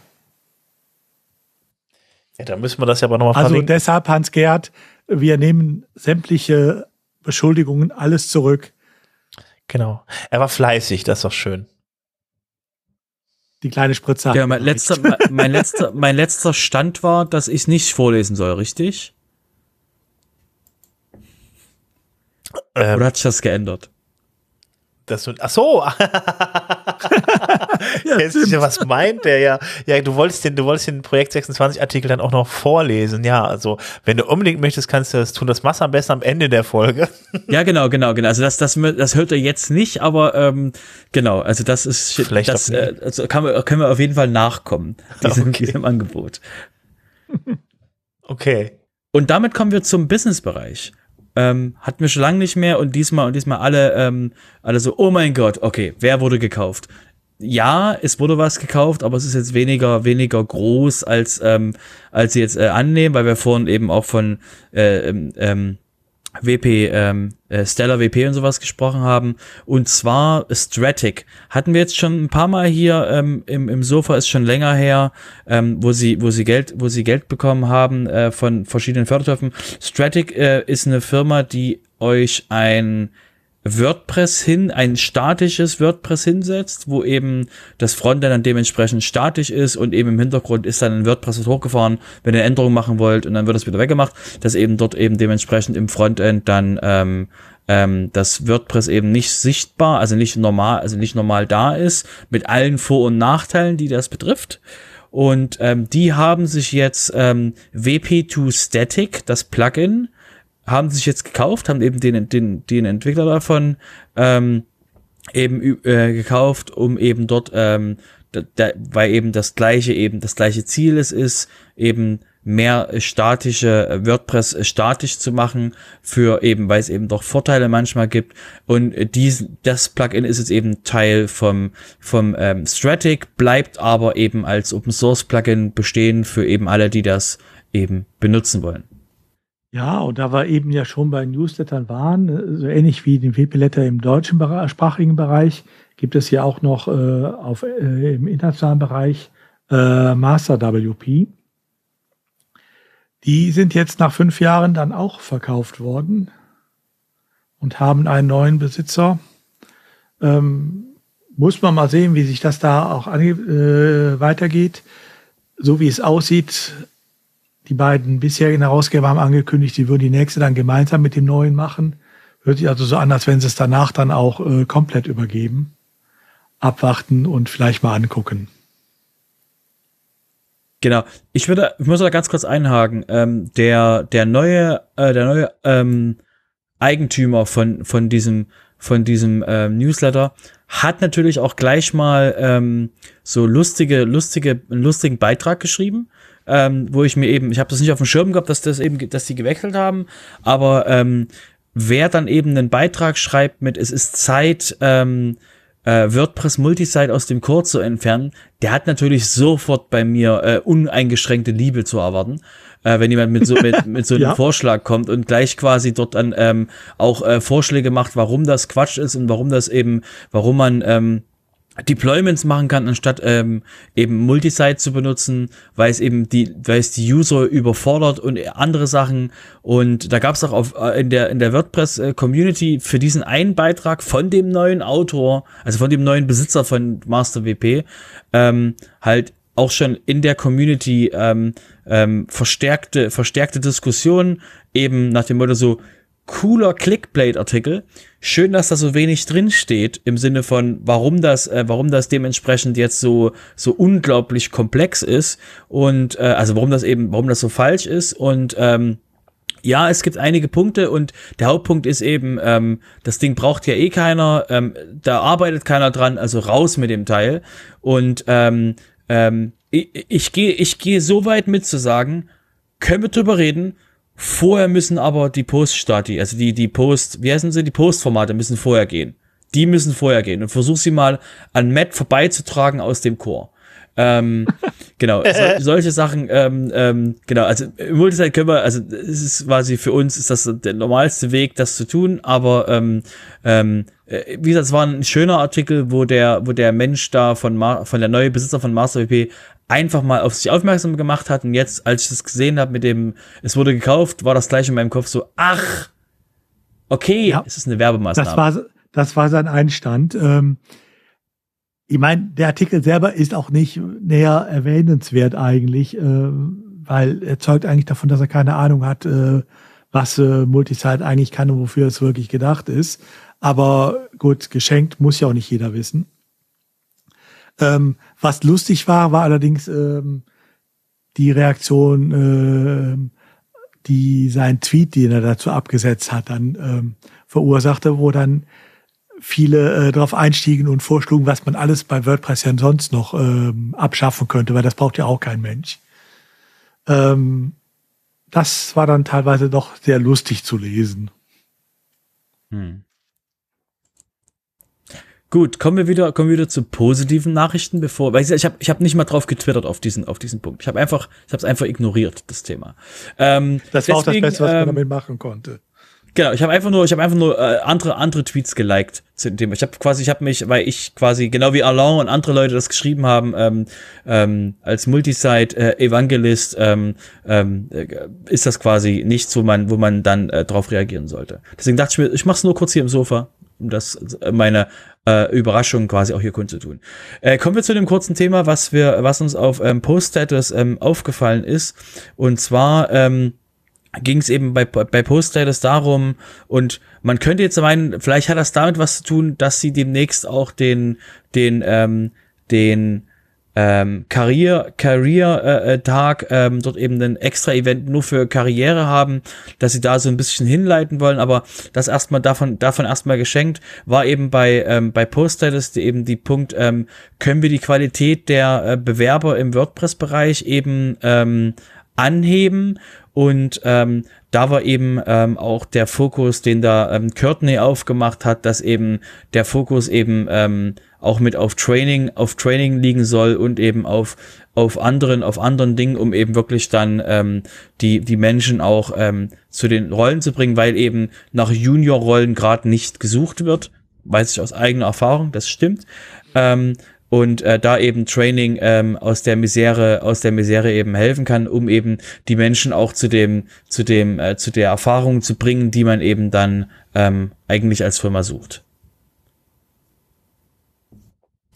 Ja, dann müssen wir das ja aber nochmal Also verlinken. deshalb, Hans-Gerd, wir nehmen sämtliche Beschuldigungen, alles zurück. Genau. Er war fleißig, das ist doch schön. Die kleine Spritze. Ja, mein letzter, mein, letzter, mein letzter Stand war, dass ich es nicht vorlesen soll, richtig? Ähm, Oder hat sich das geändert? Das, ach so. ja, ja, was meint der ja? Ja, du wolltest den, du wolltest den Projekt 26 Artikel dann auch noch vorlesen. Ja, also wenn du unbedingt möchtest, kannst du das tun. Das machst du am besten am Ende der Folge. ja, genau, genau, genau. Also das, das, das hört er jetzt nicht, aber ähm, genau. Also das ist, Vielleicht das äh, also kann man, können wir auf jeden Fall nachkommen diesem, okay. diesem Angebot. Okay. Und damit kommen wir zum Businessbereich. Ähm, hatten wir schon lange nicht mehr und diesmal und diesmal alle, ähm, alle so, oh mein Gott, okay, wer wurde gekauft? Ja, es wurde was gekauft, aber es ist jetzt weniger, weniger groß als, ähm, als sie jetzt äh, annehmen, weil wir vorhin eben auch von äh, ähm, ähm WP, ähm, äh, Stellar WP und sowas gesprochen haben. Und zwar Stratic. Hatten wir jetzt schon ein paar Mal hier ähm, im, im Sofa, ist schon länger her, ähm, wo sie, wo sie Geld, wo sie Geld bekommen haben äh, von verschiedenen Fördertöpfen. Stratic äh, ist eine Firma, die euch ein WordPress hin, ein statisches WordPress hinsetzt, wo eben das Frontend dann dementsprechend statisch ist und eben im Hintergrund ist dann ein WordPress hochgefahren, wenn ihr eine Änderung machen wollt und dann wird es wieder weggemacht, dass eben dort eben dementsprechend im Frontend dann ähm, ähm, das WordPress eben nicht sichtbar, also nicht normal, also nicht normal da ist, mit allen Vor- und Nachteilen, die das betrifft. Und ähm, die haben sich jetzt ähm, WP2 Static, das Plugin, haben sich jetzt gekauft, haben eben den, den, den Entwickler davon ähm, eben äh, gekauft, um eben dort, ähm, da, da, weil eben das gleiche eben das gleiche Ziel es ist, eben mehr statische äh, WordPress äh, statisch zu machen für eben, weil es eben doch Vorteile manchmal gibt und dies, das Plugin ist jetzt eben Teil vom vom ähm, Stratic, bleibt aber eben als Open Source Plugin bestehen für eben alle, die das eben benutzen wollen. Ja, und da wir eben ja schon bei Newslettern waren, äh, so ähnlich wie den WP-Letter im deutschen sprachigen Bereich, gibt es ja auch noch äh, auf, äh, im internationalen Bereich äh, Master WP. Die sind jetzt nach fünf Jahren dann auch verkauft worden und haben einen neuen Besitzer. Ähm, muss man mal sehen, wie sich das da auch äh, weitergeht. So wie es aussieht, die beiden bisherigen Herausgeber haben angekündigt, sie würden die nächste dann gemeinsam mit dem neuen machen. Hört sich also so an, als wenn sie es danach dann auch äh, komplett übergeben. Abwarten und vielleicht mal angucken. Genau. Ich würde, ich muss da ganz kurz einhaken. Ähm, der, der neue, äh, der neue ähm, Eigentümer von, von diesem, von diesem ähm, Newsletter hat natürlich auch gleich mal ähm, so lustige, lustige, einen lustigen Beitrag geschrieben ähm, wo ich mir eben, ich habe das nicht auf dem Schirm gehabt, dass das eben, dass die gewechselt haben, aber ähm, wer dann eben einen Beitrag schreibt mit, es ist Zeit, ähm, äh, WordPress Multisite aus dem Code zu entfernen, der hat natürlich sofort bei mir äh, uneingeschränkte Liebe zu erwarten. Äh, wenn jemand mit so mit, mit so einem ja. Vorschlag kommt und gleich quasi dort dann ähm, auch äh, Vorschläge macht, warum das Quatsch ist und warum das eben, warum man ähm, Deployments machen kann, anstatt ähm, eben Multisite zu benutzen, weil es eben die, weil es die User überfordert und andere Sachen. Und da gab es auch auf, äh, in der in der WordPress äh, Community für diesen einen Beitrag von dem neuen Autor, also von dem neuen Besitzer von MasterWP, ähm, halt auch schon in der Community ähm, ähm, verstärkte verstärkte Diskussionen eben nach dem Motto so cooler Clickbait-Artikel. Schön, dass da so wenig drin steht im Sinne von, warum das, äh, warum das dementsprechend jetzt so so unglaublich komplex ist und äh, also warum das eben, warum das so falsch ist und ähm, ja, es gibt einige Punkte und der Hauptpunkt ist eben, ähm, das Ding braucht ja eh keiner, ähm, da arbeitet keiner dran, also raus mit dem Teil. Und ähm, ähm, ich, ich gehe ich gehe so weit mit zu sagen, können wir drüber reden, Vorher müssen aber die Post-Stati, also die, die Post, wie heißen sie, die Postformate müssen vorher gehen. Die müssen vorher gehen und versuch sie mal an Matt vorbeizutragen aus dem Chor. Ähm, genau, so, solche Sachen, ähm, ähm, genau, also im Multisite können wir, also es ist quasi für uns ist das der normalste Weg, das zu tun, aber ähm, ähm, äh, wie gesagt, es war ein schöner Artikel, wo der, wo der Mensch da von, Mar von der neue Besitzer von Master WP einfach mal auf sich aufmerksam gemacht hat und jetzt, als ich das gesehen habe mit dem, es wurde gekauft, war das gleich in meinem Kopf so, ach, okay, ja, es ist eine Werbemaßnahme. Das war, das war sein Einstand. Ähm, ich meine, der Artikel selber ist auch nicht näher erwähnenswert eigentlich, äh, weil er zeugt eigentlich davon, dass er keine Ahnung hat, äh, was äh, Multisite eigentlich kann und wofür es wirklich gedacht ist. Aber gut, geschenkt muss ja auch nicht jeder wissen. Ähm, was lustig war, war allerdings ähm, die Reaktion, äh, die sein Tweet, den er dazu abgesetzt hat, dann ähm, verursachte, wo dann viele äh, darauf einstiegen und vorschlugen, was man alles bei WordPress ja sonst noch ähm, abschaffen könnte, weil das braucht ja auch kein Mensch. Ähm, das war dann teilweise doch sehr lustig zu lesen. Hm. Gut, kommen wir wieder, kommen wir wieder zu positiven Nachrichten, bevor, weil ich, habe ich hab nicht mal drauf getwittert auf diesen, auf diesen Punkt. Ich habe einfach, ich habe es einfach ignoriert, das Thema. Ähm, das war deswegen, auch das Beste, was man ähm, damit machen konnte. Genau, ich habe einfach nur, ich habe einfach nur äh, andere andere Tweets geliked zu dem Thema. Ich habe quasi, ich habe mich, weil ich quasi genau wie Alain und andere Leute das geschrieben haben, ähm, ähm, als Multisite äh, Evangelist ähm, ähm, äh, ist das quasi nichts, wo man, wo man dann äh, drauf reagieren sollte. Deswegen dachte ich mir, ich mach's nur kurz hier im Sofa, um das äh, meine äh, Überraschung quasi auch hier kundzutun. Äh, kommen wir zu dem kurzen Thema, was wir, was uns auf ähm, Post-Status ähm, aufgefallen ist. Und zwar ähm, ging es eben bei, bei Post-Status darum, und man könnte jetzt meinen, vielleicht hat das damit was zu tun, dass sie demnächst auch den, den, ähm, den ähm, Career, Career äh, äh, Tag ähm, dort eben ein extra Event nur für Karriere haben, dass sie da so ein bisschen hinleiten wollen, aber das erstmal davon davon erstmal geschenkt war eben bei ähm, bei Poststatus eben die Punkt ähm, können wir die Qualität der äh, Bewerber im WordPress Bereich eben ähm, anheben und ähm, da war eben ähm, auch der Fokus, den da ähm, Courtney aufgemacht hat, dass eben der Fokus eben ähm, auch mit auf Training, auf Training liegen soll und eben auf, auf anderen, auf anderen Dingen, um eben wirklich dann ähm, die, die Menschen auch ähm, zu den Rollen zu bringen, weil eben nach Junior-Rollen gerade nicht gesucht wird. Weiß ich aus eigener Erfahrung, das stimmt. Ähm, und äh, da eben Training ähm, aus der Misere aus der Misere eben helfen kann, um eben die Menschen auch zu dem zu dem äh, zu der Erfahrung zu bringen, die man eben dann ähm, eigentlich als Firma sucht.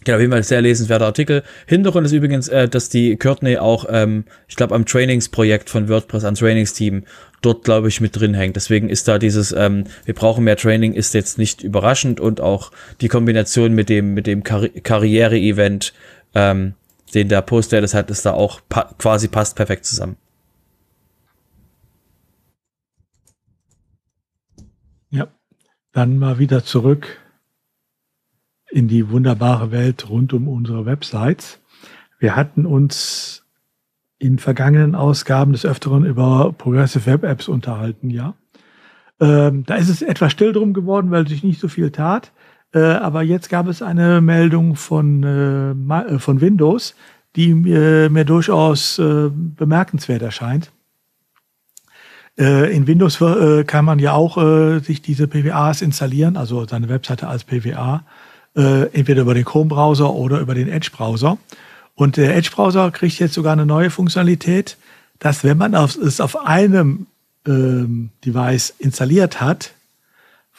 Genau, auf jeden Fall sehr lesenswerter Artikel. Hintergrund ist übrigens, äh, dass die Courtney auch, ähm, ich glaube, am Trainingsprojekt von WordPress, am Trainingsteam, dort, glaube ich, mit drin hängt. Deswegen ist da dieses, ähm, wir brauchen mehr Training, ist jetzt nicht überraschend und auch die Kombination mit dem, mit dem Karri Karriere-Event, ähm, den der Poster das hat, ist da auch pa quasi passt perfekt zusammen. Ja, dann mal wieder zurück in die wunderbare Welt rund um unsere Websites. Wir hatten uns in vergangenen Ausgaben des Öfteren über Progressive Web Apps unterhalten, ja. Ähm, da ist es etwas still drum geworden, weil sich nicht so viel tat. Äh, aber jetzt gab es eine Meldung von, äh, äh von Windows, die mir, mir durchaus äh, bemerkenswert erscheint. Äh, in Windows äh, kann man ja auch sich diese PWAs installieren, also seine Webseite als PWA äh, entweder über den Chrome-Browser oder über den Edge-Browser. Und der Edge-Browser kriegt jetzt sogar eine neue Funktionalität, dass wenn man es auf einem ähm, Device installiert hat,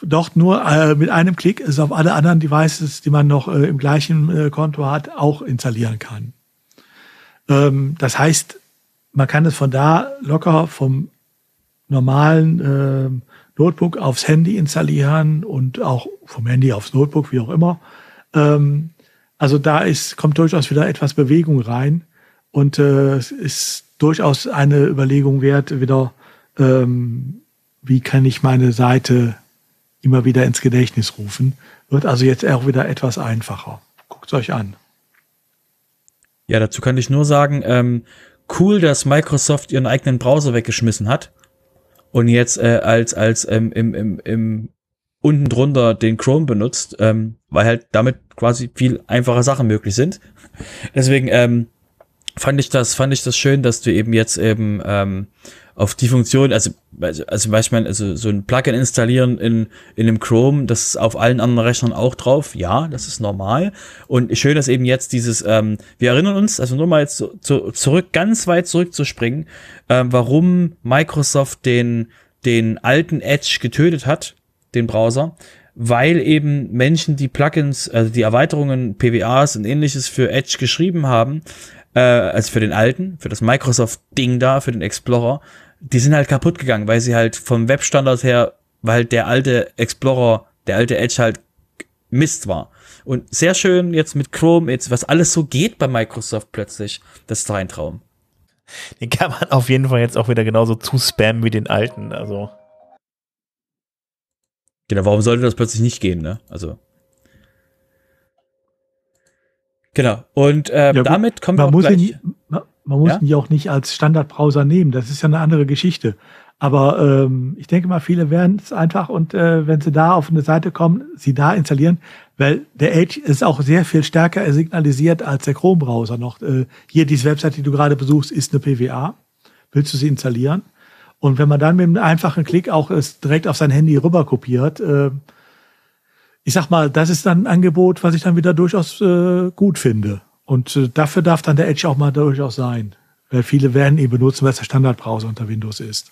doch nur äh, mit einem Klick es auf alle anderen Devices, die man noch äh, im gleichen äh, Konto hat, auch installieren kann. Ähm, das heißt, man kann es von da locker vom normalen äh, Notebook aufs Handy installieren und auch vom Handy aufs Notebook, wie auch immer. Ähm, also da ist, kommt durchaus wieder etwas Bewegung rein und äh, ist durchaus eine Überlegung wert, wieder, ähm, wie kann ich meine Seite immer wieder ins Gedächtnis rufen. Wird also jetzt auch wieder etwas einfacher. Guckt es euch an. Ja, dazu kann ich nur sagen, ähm, cool, dass Microsoft ihren eigenen Browser weggeschmissen hat und jetzt äh, als als ähm, im, im, im unten drunter den Chrome benutzt, ähm, weil halt damit quasi viel einfache Sachen möglich sind. Deswegen ähm, fand ich das fand ich das schön, dass du eben jetzt eben ähm, auf die Funktion, also, also, also manchmal, also so ein Plugin installieren in, in einem Chrome, das ist auf allen anderen Rechnern auch drauf. Ja, das ist normal. Und schön, dass eben jetzt dieses, ähm, wir erinnern uns, also nur mal jetzt so, so zurück, ganz weit zurückzuspringen, ähm, warum Microsoft den, den alten Edge getötet hat, den Browser, weil eben Menschen die Plugins, also die Erweiterungen, PWAs und ähnliches für Edge geschrieben haben, äh, also für den alten, für das Microsoft-Ding da, für den Explorer, die sind halt kaputt gegangen, weil sie halt vom Webstandard her, weil der alte Explorer, der alte Edge halt Mist war. Und sehr schön jetzt mit Chrome, jetzt was alles so geht bei Microsoft plötzlich, das ist doch ein Traum. Den kann man auf jeden Fall jetzt auch wieder genauso zuspammen wie den alten, also. Genau, warum sollte das plötzlich nicht gehen, ne? Also. Genau. Und ähm, ja, damit kommen wir auch gleich. Ihn, man, man, muss ja? ihn ja auch nicht als Standardbrowser nehmen. Das ist ja eine andere Geschichte. Aber ähm, ich denke mal, viele werden es einfach und äh, wenn sie da auf eine Seite kommen, sie da installieren, weil der Edge ist auch sehr viel stärker signalisiert als der Chrome-Browser noch. Äh, hier, diese Webseite, die du gerade besuchst, ist eine PWA. Willst du sie installieren? Und wenn man dann mit einem einfachen Klick auch es direkt auf sein Handy rüber kopiert, äh, ich sag mal, das ist dann ein Angebot, was ich dann wieder durchaus äh, gut finde. Und äh, dafür darf dann der Edge auch mal durchaus sein. Weil viele werden ihn benutzen, weil es der Standardbrowser unter Windows ist.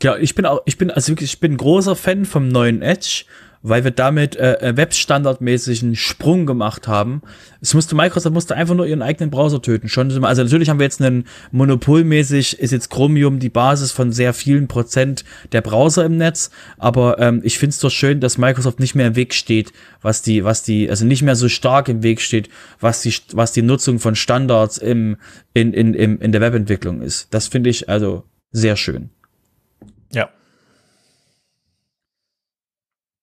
Ja, ich bin auch, ich bin, also wirklich, ich bin großer Fan vom neuen Edge weil wir damit äh, äh webstandardmäßig einen Sprung gemacht haben. Es musste Microsoft musste einfach nur ihren eigenen Browser töten. Schon, also natürlich haben wir jetzt einen monopolmäßig ist jetzt Chromium die Basis von sehr vielen Prozent der Browser im Netz, aber ähm, ich finde es doch schön, dass Microsoft nicht mehr im Weg steht, was die was die also nicht mehr so stark im Weg steht, was die was die Nutzung von Standards im in in in, in der Webentwicklung ist. Das finde ich also sehr schön. Ja,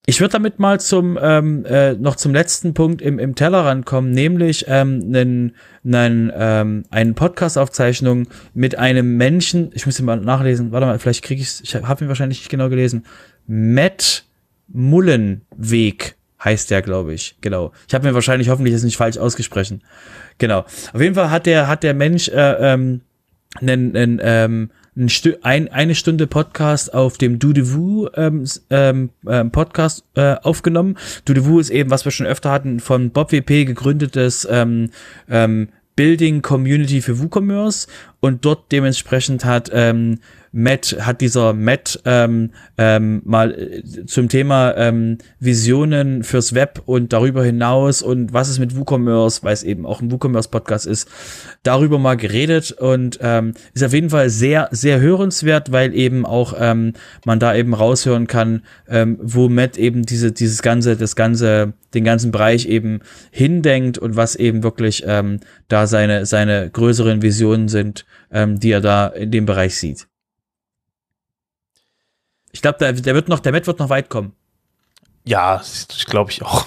ich würde damit mal zum ähm, äh, noch zum letzten Punkt im, im Tellerrand kommen, nämlich ähm, einen, einen, ähm, eine Podcast-Aufzeichnung mit einem Menschen, ich muss ihn mal nachlesen, warte mal, vielleicht kriege ich ich habe ihn wahrscheinlich nicht genau gelesen, Matt Mullenweg heißt der, glaube ich, genau. Ich habe mir wahrscheinlich hoffentlich jetzt nicht falsch ausgesprochen. Genau. Auf jeden Fall hat der, hat der Mensch äh, ähm, einen, einen ähm, ein ein, eine Stunde Podcast auf dem Dudevu ähm, ähm, ähm, Podcast äh, aufgenommen. Dudevu ist eben, was wir schon öfter hatten, von Bob WP gegründetes ähm, ähm, Building Community für WooCommerce und dort dementsprechend hat ähm, Matt, hat dieser Matt ähm, ähm, mal äh, zum Thema ähm, Visionen fürs Web und darüber hinaus und was ist mit WooCommerce, weil es eben auch ein WooCommerce-Podcast ist, darüber mal geredet und ähm, ist auf jeden Fall sehr, sehr hörenswert, weil eben auch ähm, man da eben raushören kann, ähm, wo Matt eben diese, dieses ganze, das ganze, den ganzen Bereich eben hindenkt und was eben wirklich ähm, da seine, seine größeren Visionen sind, ähm, die er da in dem Bereich sieht. Ich glaube, der, der wird noch, der Matt wird noch weit kommen. Ja, das glaube ich auch.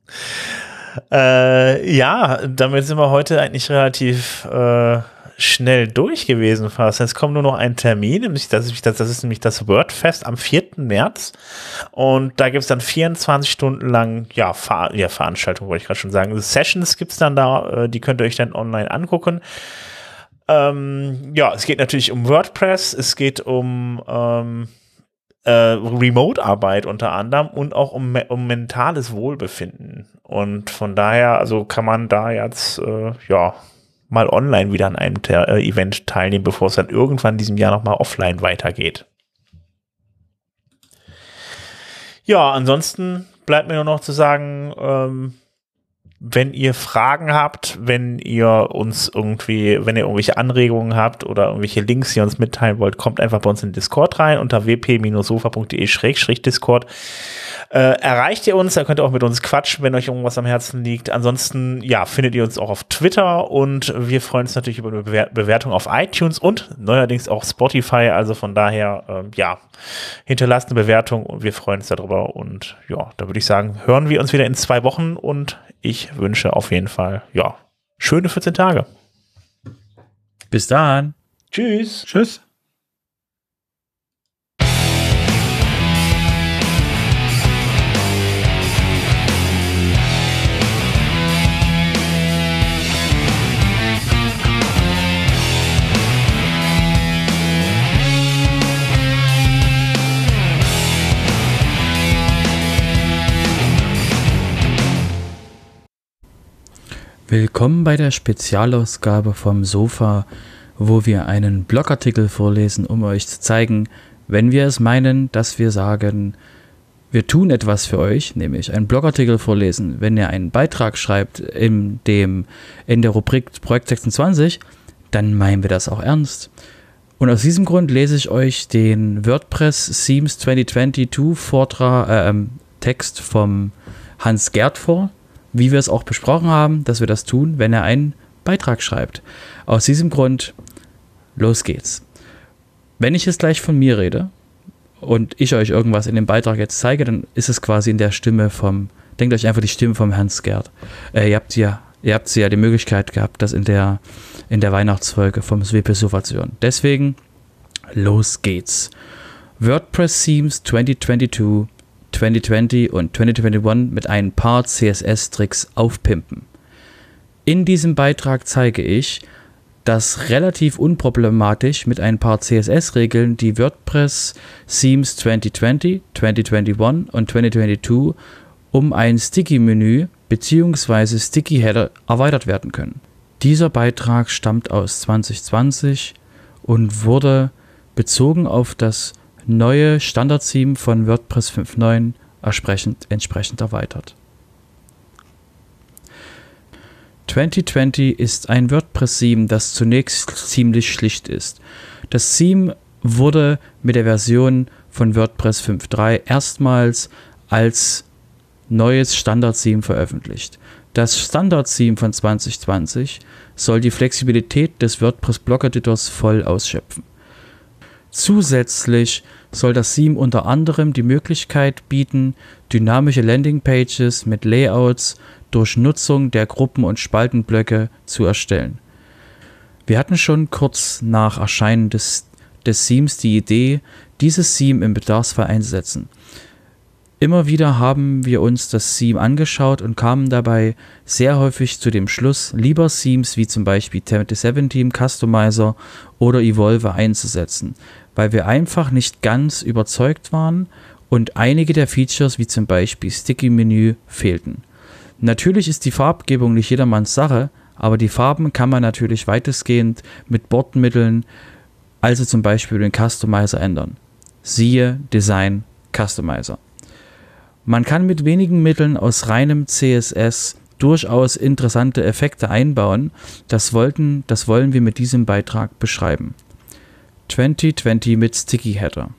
äh, ja, damit sind wir heute eigentlich relativ äh, schnell durch gewesen fast. Jetzt kommt nur noch ein Termin, nämlich das ist, das ist nämlich das WordFest am 4. März. Und da gibt es dann 24 Stunden lang, ja, Ver ja Veranstaltung wollte ich gerade schon sagen. Sessions gibt es dann da, äh, die könnt ihr euch dann online angucken. Ähm, ja, es geht natürlich um WordPress, es geht um ähm, äh, Remote-Arbeit unter anderem und auch um, um mentales Wohlbefinden. Und von daher, also kann man da jetzt, äh, ja, mal online wieder an einem Te äh, Event teilnehmen, bevor es dann irgendwann in diesem Jahr nochmal offline weitergeht. Ja, ansonsten bleibt mir nur noch zu sagen, ähm, wenn ihr Fragen habt, wenn ihr uns irgendwie, wenn ihr irgendwelche Anregungen habt oder irgendwelche Links, die ihr uns mitteilen wollt, kommt einfach bei uns in den Discord rein unter wp-sofa.de-discord. Äh, erreicht ihr uns, da könnt ihr auch mit uns quatschen, wenn euch irgendwas am Herzen liegt. Ansonsten, ja, findet ihr uns auch auf Twitter und wir freuen uns natürlich über eine Bewertung auf iTunes und neuerdings auch Spotify. Also von daher, äh, ja, hinterlasst eine Bewertung und wir freuen uns darüber. Und ja, da würde ich sagen, hören wir uns wieder in zwei Wochen und ich wünsche auf jeden Fall, ja, schöne 14 Tage. Bis dann. Tschüss. Tschüss. Willkommen bei der Spezialausgabe vom Sofa, wo wir einen Blogartikel vorlesen, um euch zu zeigen, wenn wir es meinen, dass wir sagen, wir tun etwas für euch, nämlich einen Blogartikel vorlesen. Wenn ihr einen Beitrag schreibt in, dem, in der Rubrik Projekt 26, dann meinen wir das auch ernst. Und aus diesem Grund lese ich euch den WordPress Themes 2022 Vortrag, äh, ähm, Text vom Hans Gerd vor wie wir es auch besprochen haben, dass wir das tun, wenn er einen Beitrag schreibt. Aus diesem Grund, los geht's. Wenn ich jetzt gleich von mir rede und ich euch irgendwas in dem Beitrag jetzt zeige, dann ist es quasi in der Stimme vom, denkt euch einfach die Stimme vom Herrn Gerd. Äh, ihr habt ja, ihr habt ja die Möglichkeit gehabt, das in der, in der Weihnachtsfolge vom Sofa zu hören. Deswegen, los geht's. WordPress Themes 2022 2020 und 2021 mit ein paar CSS-Tricks aufpimpen. In diesem Beitrag zeige ich, dass relativ unproblematisch mit ein paar CSS-Regeln die WordPress Themes 2020, 2021 und 2022 um ein Sticky-Menü bzw. Sticky-Header erweitert werden können. Dieser Beitrag stammt aus 2020 und wurde bezogen auf das neue Standard-Theme von WordPress 5.9 entsprechend, entsprechend erweitert. 2020 ist ein WordPress-Theme, das zunächst ziemlich schlicht ist. Das Theme wurde mit der Version von WordPress 5.3 erstmals als neues Standard-Theme veröffentlicht. Das Standard-Theme von 2020 soll die Flexibilität des WordPress-Blog-Editors voll ausschöpfen. Zusätzlich soll das Theme unter anderem die Möglichkeit bieten, dynamische Landingpages mit Layouts durch Nutzung der Gruppen- und Spaltenblöcke zu erstellen. Wir hatten schon kurz nach Erscheinen des, des Themes die Idee, dieses Theme im Bedarfsfall einzusetzen. Immer wieder haben wir uns das Theme angeschaut und kamen dabei sehr häufig zu dem Schluss, lieber Themes wie zum Beispiel 27 Team Customizer oder Evolve einzusetzen, weil wir einfach nicht ganz überzeugt waren und einige der Features wie zum Beispiel Sticky Menü fehlten. Natürlich ist die Farbgebung nicht jedermanns Sache, aber die Farben kann man natürlich weitestgehend mit Bordmitteln, also zum Beispiel den Customizer ändern. Siehe Design Customizer. Man kann mit wenigen Mitteln aus reinem CSS durchaus interessante Effekte einbauen. Das, wollten, das wollen wir mit diesem Beitrag beschreiben. 2020 mit Sticky Header.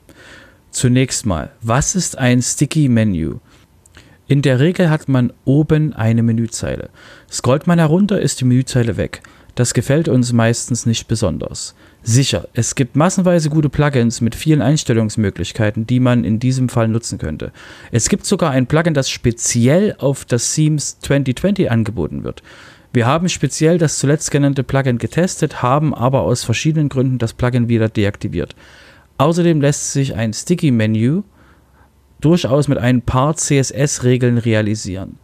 Zunächst mal, was ist ein Sticky Menu? In der Regel hat man oben eine Menüzeile. Scrollt man herunter, ist die Menüzeile weg. Das gefällt uns meistens nicht besonders. Sicher, es gibt massenweise gute Plugins mit vielen Einstellungsmöglichkeiten, die man in diesem Fall nutzen könnte. Es gibt sogar ein Plugin, das speziell auf das Themes 2020 angeboten wird. Wir haben speziell das zuletzt genannte Plugin getestet, haben aber aus verschiedenen Gründen das Plugin wieder deaktiviert. Außerdem lässt sich ein Sticky-Menü durchaus mit ein paar CSS-Regeln realisieren.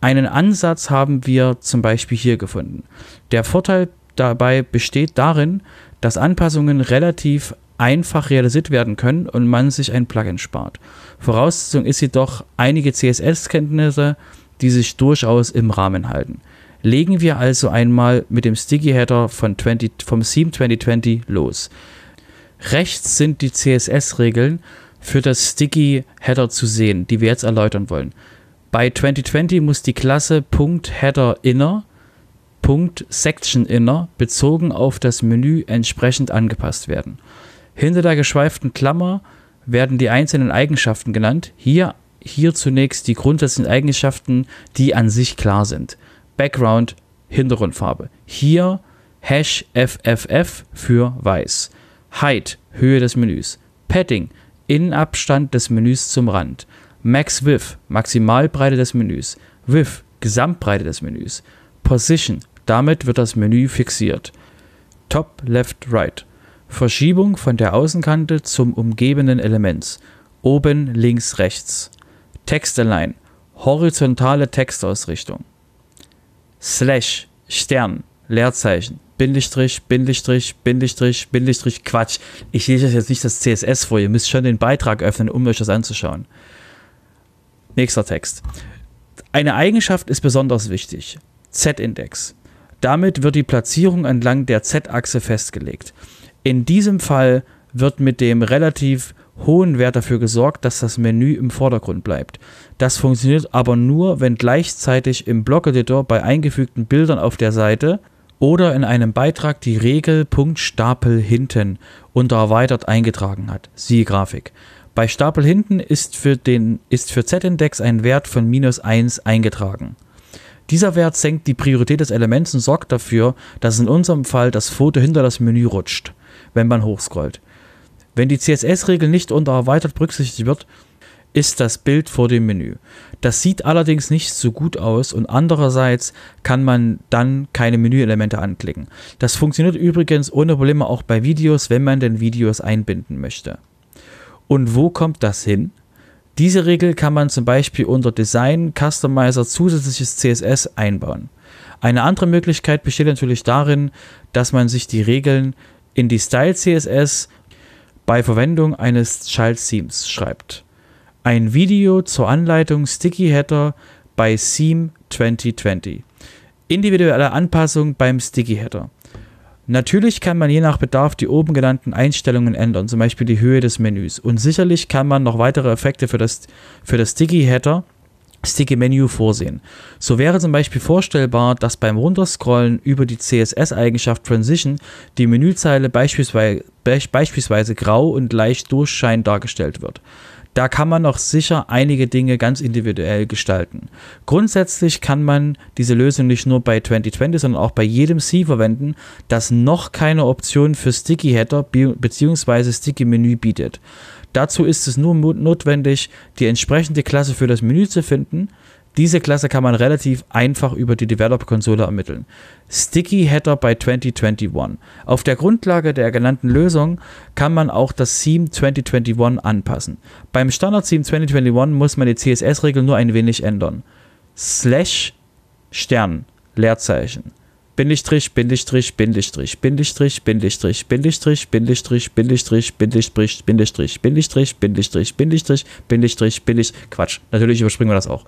Einen Ansatz haben wir zum Beispiel hier gefunden. Der Vorteil dabei besteht darin, dass Anpassungen relativ einfach realisiert werden können und man sich ein Plugin spart. Voraussetzung ist jedoch einige CSS-Kenntnisse, die sich durchaus im Rahmen halten. Legen wir also einmal mit dem Sticky Header von 20, vom Theme 2020 los. Rechts sind die CSS-Regeln für das Sticky Header zu sehen, die wir jetzt erläutern wollen. Bei 2020 muss die Klasse .header_inner .section_inner bezogen auf das Menü entsprechend angepasst werden. Hinter der geschweiften Klammer werden die einzelnen Eigenschaften genannt. Hier, hier zunächst die grundsätzlichen Eigenschaften, die an sich klar sind. Background, Hintergrundfarbe. Hier Hash FFF für weiß. Height, Höhe des Menüs. Padding, Innenabstand des Menüs zum Rand. Max Width, Maximalbreite des Menüs. Width, Gesamtbreite des Menüs. Position, damit wird das Menü fixiert. Top, Left, Right. Verschiebung von der Außenkante zum umgebenden Element. Oben, links, rechts. Text-Align, horizontale Textausrichtung. Slash, Stern, Leerzeichen, Bindestrich, Bindestrich, Bindestrich, Bindestrich, Quatsch. Ich lese jetzt nicht das CSS vor, ihr müsst schon den Beitrag öffnen, um euch das anzuschauen. Nächster Text. Eine Eigenschaft ist besonders wichtig. Z-Index. Damit wird die Platzierung entlang der Z-Achse festgelegt. In diesem Fall wird mit dem relativ hohen Wert dafür gesorgt, dass das Menü im Vordergrund bleibt. Das funktioniert aber nur, wenn gleichzeitig im Blockeditor bei eingefügten Bildern auf der Seite oder in einem Beitrag die Regel Punkt Stapel hinten unter erweitert eingetragen hat. Siehe Grafik. Bei Stapel hinten ist für, den, ist für Z-Index ein Wert von minus 1 eingetragen. Dieser Wert senkt die Priorität des Elements und sorgt dafür, dass in unserem Fall das Foto hinter das Menü rutscht, wenn man hochscrollt. Wenn die CSS-Regel nicht unter erweitert berücksichtigt wird, ist das Bild vor dem Menü. Das sieht allerdings nicht so gut aus und andererseits kann man dann keine Menüelemente anklicken. Das funktioniert übrigens ohne Probleme auch bei Videos, wenn man denn Videos einbinden möchte. Und wo kommt das hin? Diese Regel kann man zum Beispiel unter Design Customizer zusätzliches CSS einbauen. Eine andere Möglichkeit besteht natürlich darin, dass man sich die Regeln in die Style CSS bei Verwendung eines Child Themes schreibt. Ein Video zur Anleitung Sticky Header bei Theme 2020. Individuelle Anpassung beim Sticky Header. Natürlich kann man je nach Bedarf die oben genannten Einstellungen ändern, zum Beispiel die Höhe des Menüs. Und sicherlich kann man noch weitere Effekte für das, für das Sticky Header, Sticky Menu vorsehen. So wäre zum Beispiel vorstellbar, dass beim Runterscrollen über die CSS-Eigenschaft Transition die Menüzeile beispielsweise, beispielsweise grau und leicht durchscheinend dargestellt wird da kann man noch sicher einige Dinge ganz individuell gestalten. Grundsätzlich kann man diese Lösung nicht nur bei 2020, sondern auch bei jedem C verwenden, das noch keine Option für Sticky Header bzw. Sticky Menü bietet. Dazu ist es nur notwendig, die entsprechende Klasse für das Menü zu finden diese Klasse kann man relativ einfach über die Developer-Konsole ermitteln. Sticky Header bei 2021. Auf der Grundlage der genannten Lösung kann man auch das Theme 2021 anpassen. Beim Standard-Theme 2021 muss man die CSS-Regel nur ein wenig ändern. Slash Stern, Leerzeichen. Bindestrich, Bindestrich, Bindestrich, Bindestrich, Bindestrich, Bindestrich, Bindestrich, Bindestrich, Bindestrich, Bindestrich, Bindestrich, Bindestrich, Bindestrich, Bindestrich, Bindestrich, Quatsch. Natürlich überspringen wir das auch.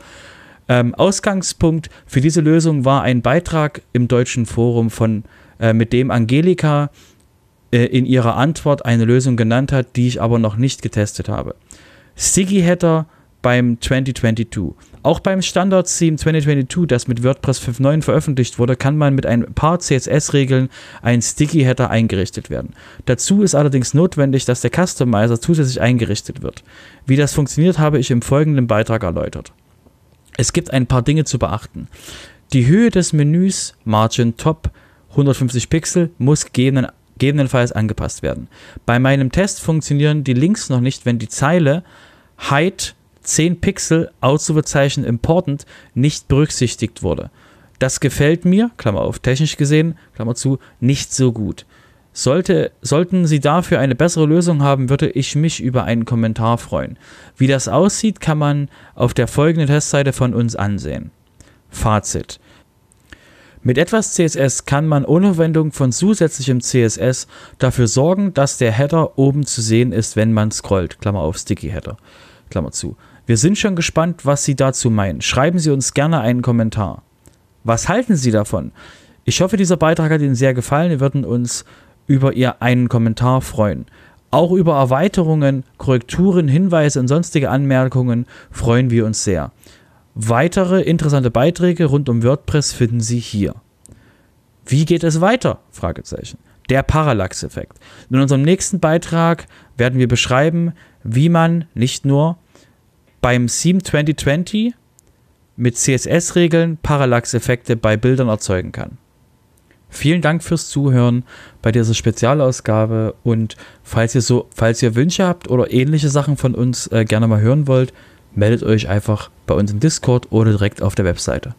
Ähm, Ausgangspunkt für diese Lösung war ein Beitrag im deutschen Forum von, äh, mit dem Angelika äh, in ihrer Antwort eine Lösung genannt hat, die ich aber noch nicht getestet habe. Sticky Header beim 2022. Auch beim Standard-Theme 2022, das mit WordPress 5.9 veröffentlicht wurde, kann man mit ein paar CSS-Regeln ein Sticky-Header eingerichtet werden. Dazu ist allerdings notwendig, dass der Customizer zusätzlich eingerichtet wird. Wie das funktioniert, habe ich im folgenden Beitrag erläutert. Es gibt ein paar Dinge zu beachten. Die Höhe des Menüs Margin Top 150 Pixel muss gegebenenfalls angepasst werden. Bei meinem Test funktionieren die Links noch nicht, wenn die Zeile Height 10 Pixel Ausrufezeichen important nicht berücksichtigt wurde. Das gefällt mir, Klammer auf, technisch gesehen, Klammer zu, nicht so gut. Sollte, sollten Sie dafür eine bessere Lösung haben, würde ich mich über einen Kommentar freuen. Wie das aussieht, kann man auf der folgenden Testseite von uns ansehen. Fazit. Mit etwas CSS kann man ohne Verwendung von zusätzlichem CSS dafür sorgen, dass der Header oben zu sehen ist, wenn man scrollt. Klammer auf Sticky Header. Klammer zu. Wir sind schon gespannt, was Sie dazu meinen. Schreiben Sie uns gerne einen Kommentar. Was halten Sie davon? Ich hoffe, dieser Beitrag hat Ihnen sehr gefallen. Wir würden uns über ihr einen Kommentar freuen. Auch über Erweiterungen, Korrekturen, Hinweise und sonstige Anmerkungen freuen wir uns sehr. Weitere interessante Beiträge rund um WordPress finden Sie hier. Wie geht es weiter? Der Parallax-Effekt. In unserem nächsten Beitrag werden wir beschreiben, wie man nicht nur beim Theme 2020 mit CSS-Regeln Parallax-Effekte bei Bildern erzeugen kann. Vielen Dank fürs Zuhören bei dieser Spezialausgabe und falls ihr so, falls ihr Wünsche habt oder ähnliche Sachen von uns äh, gerne mal hören wollt, meldet euch einfach bei uns im Discord oder direkt auf der Webseite.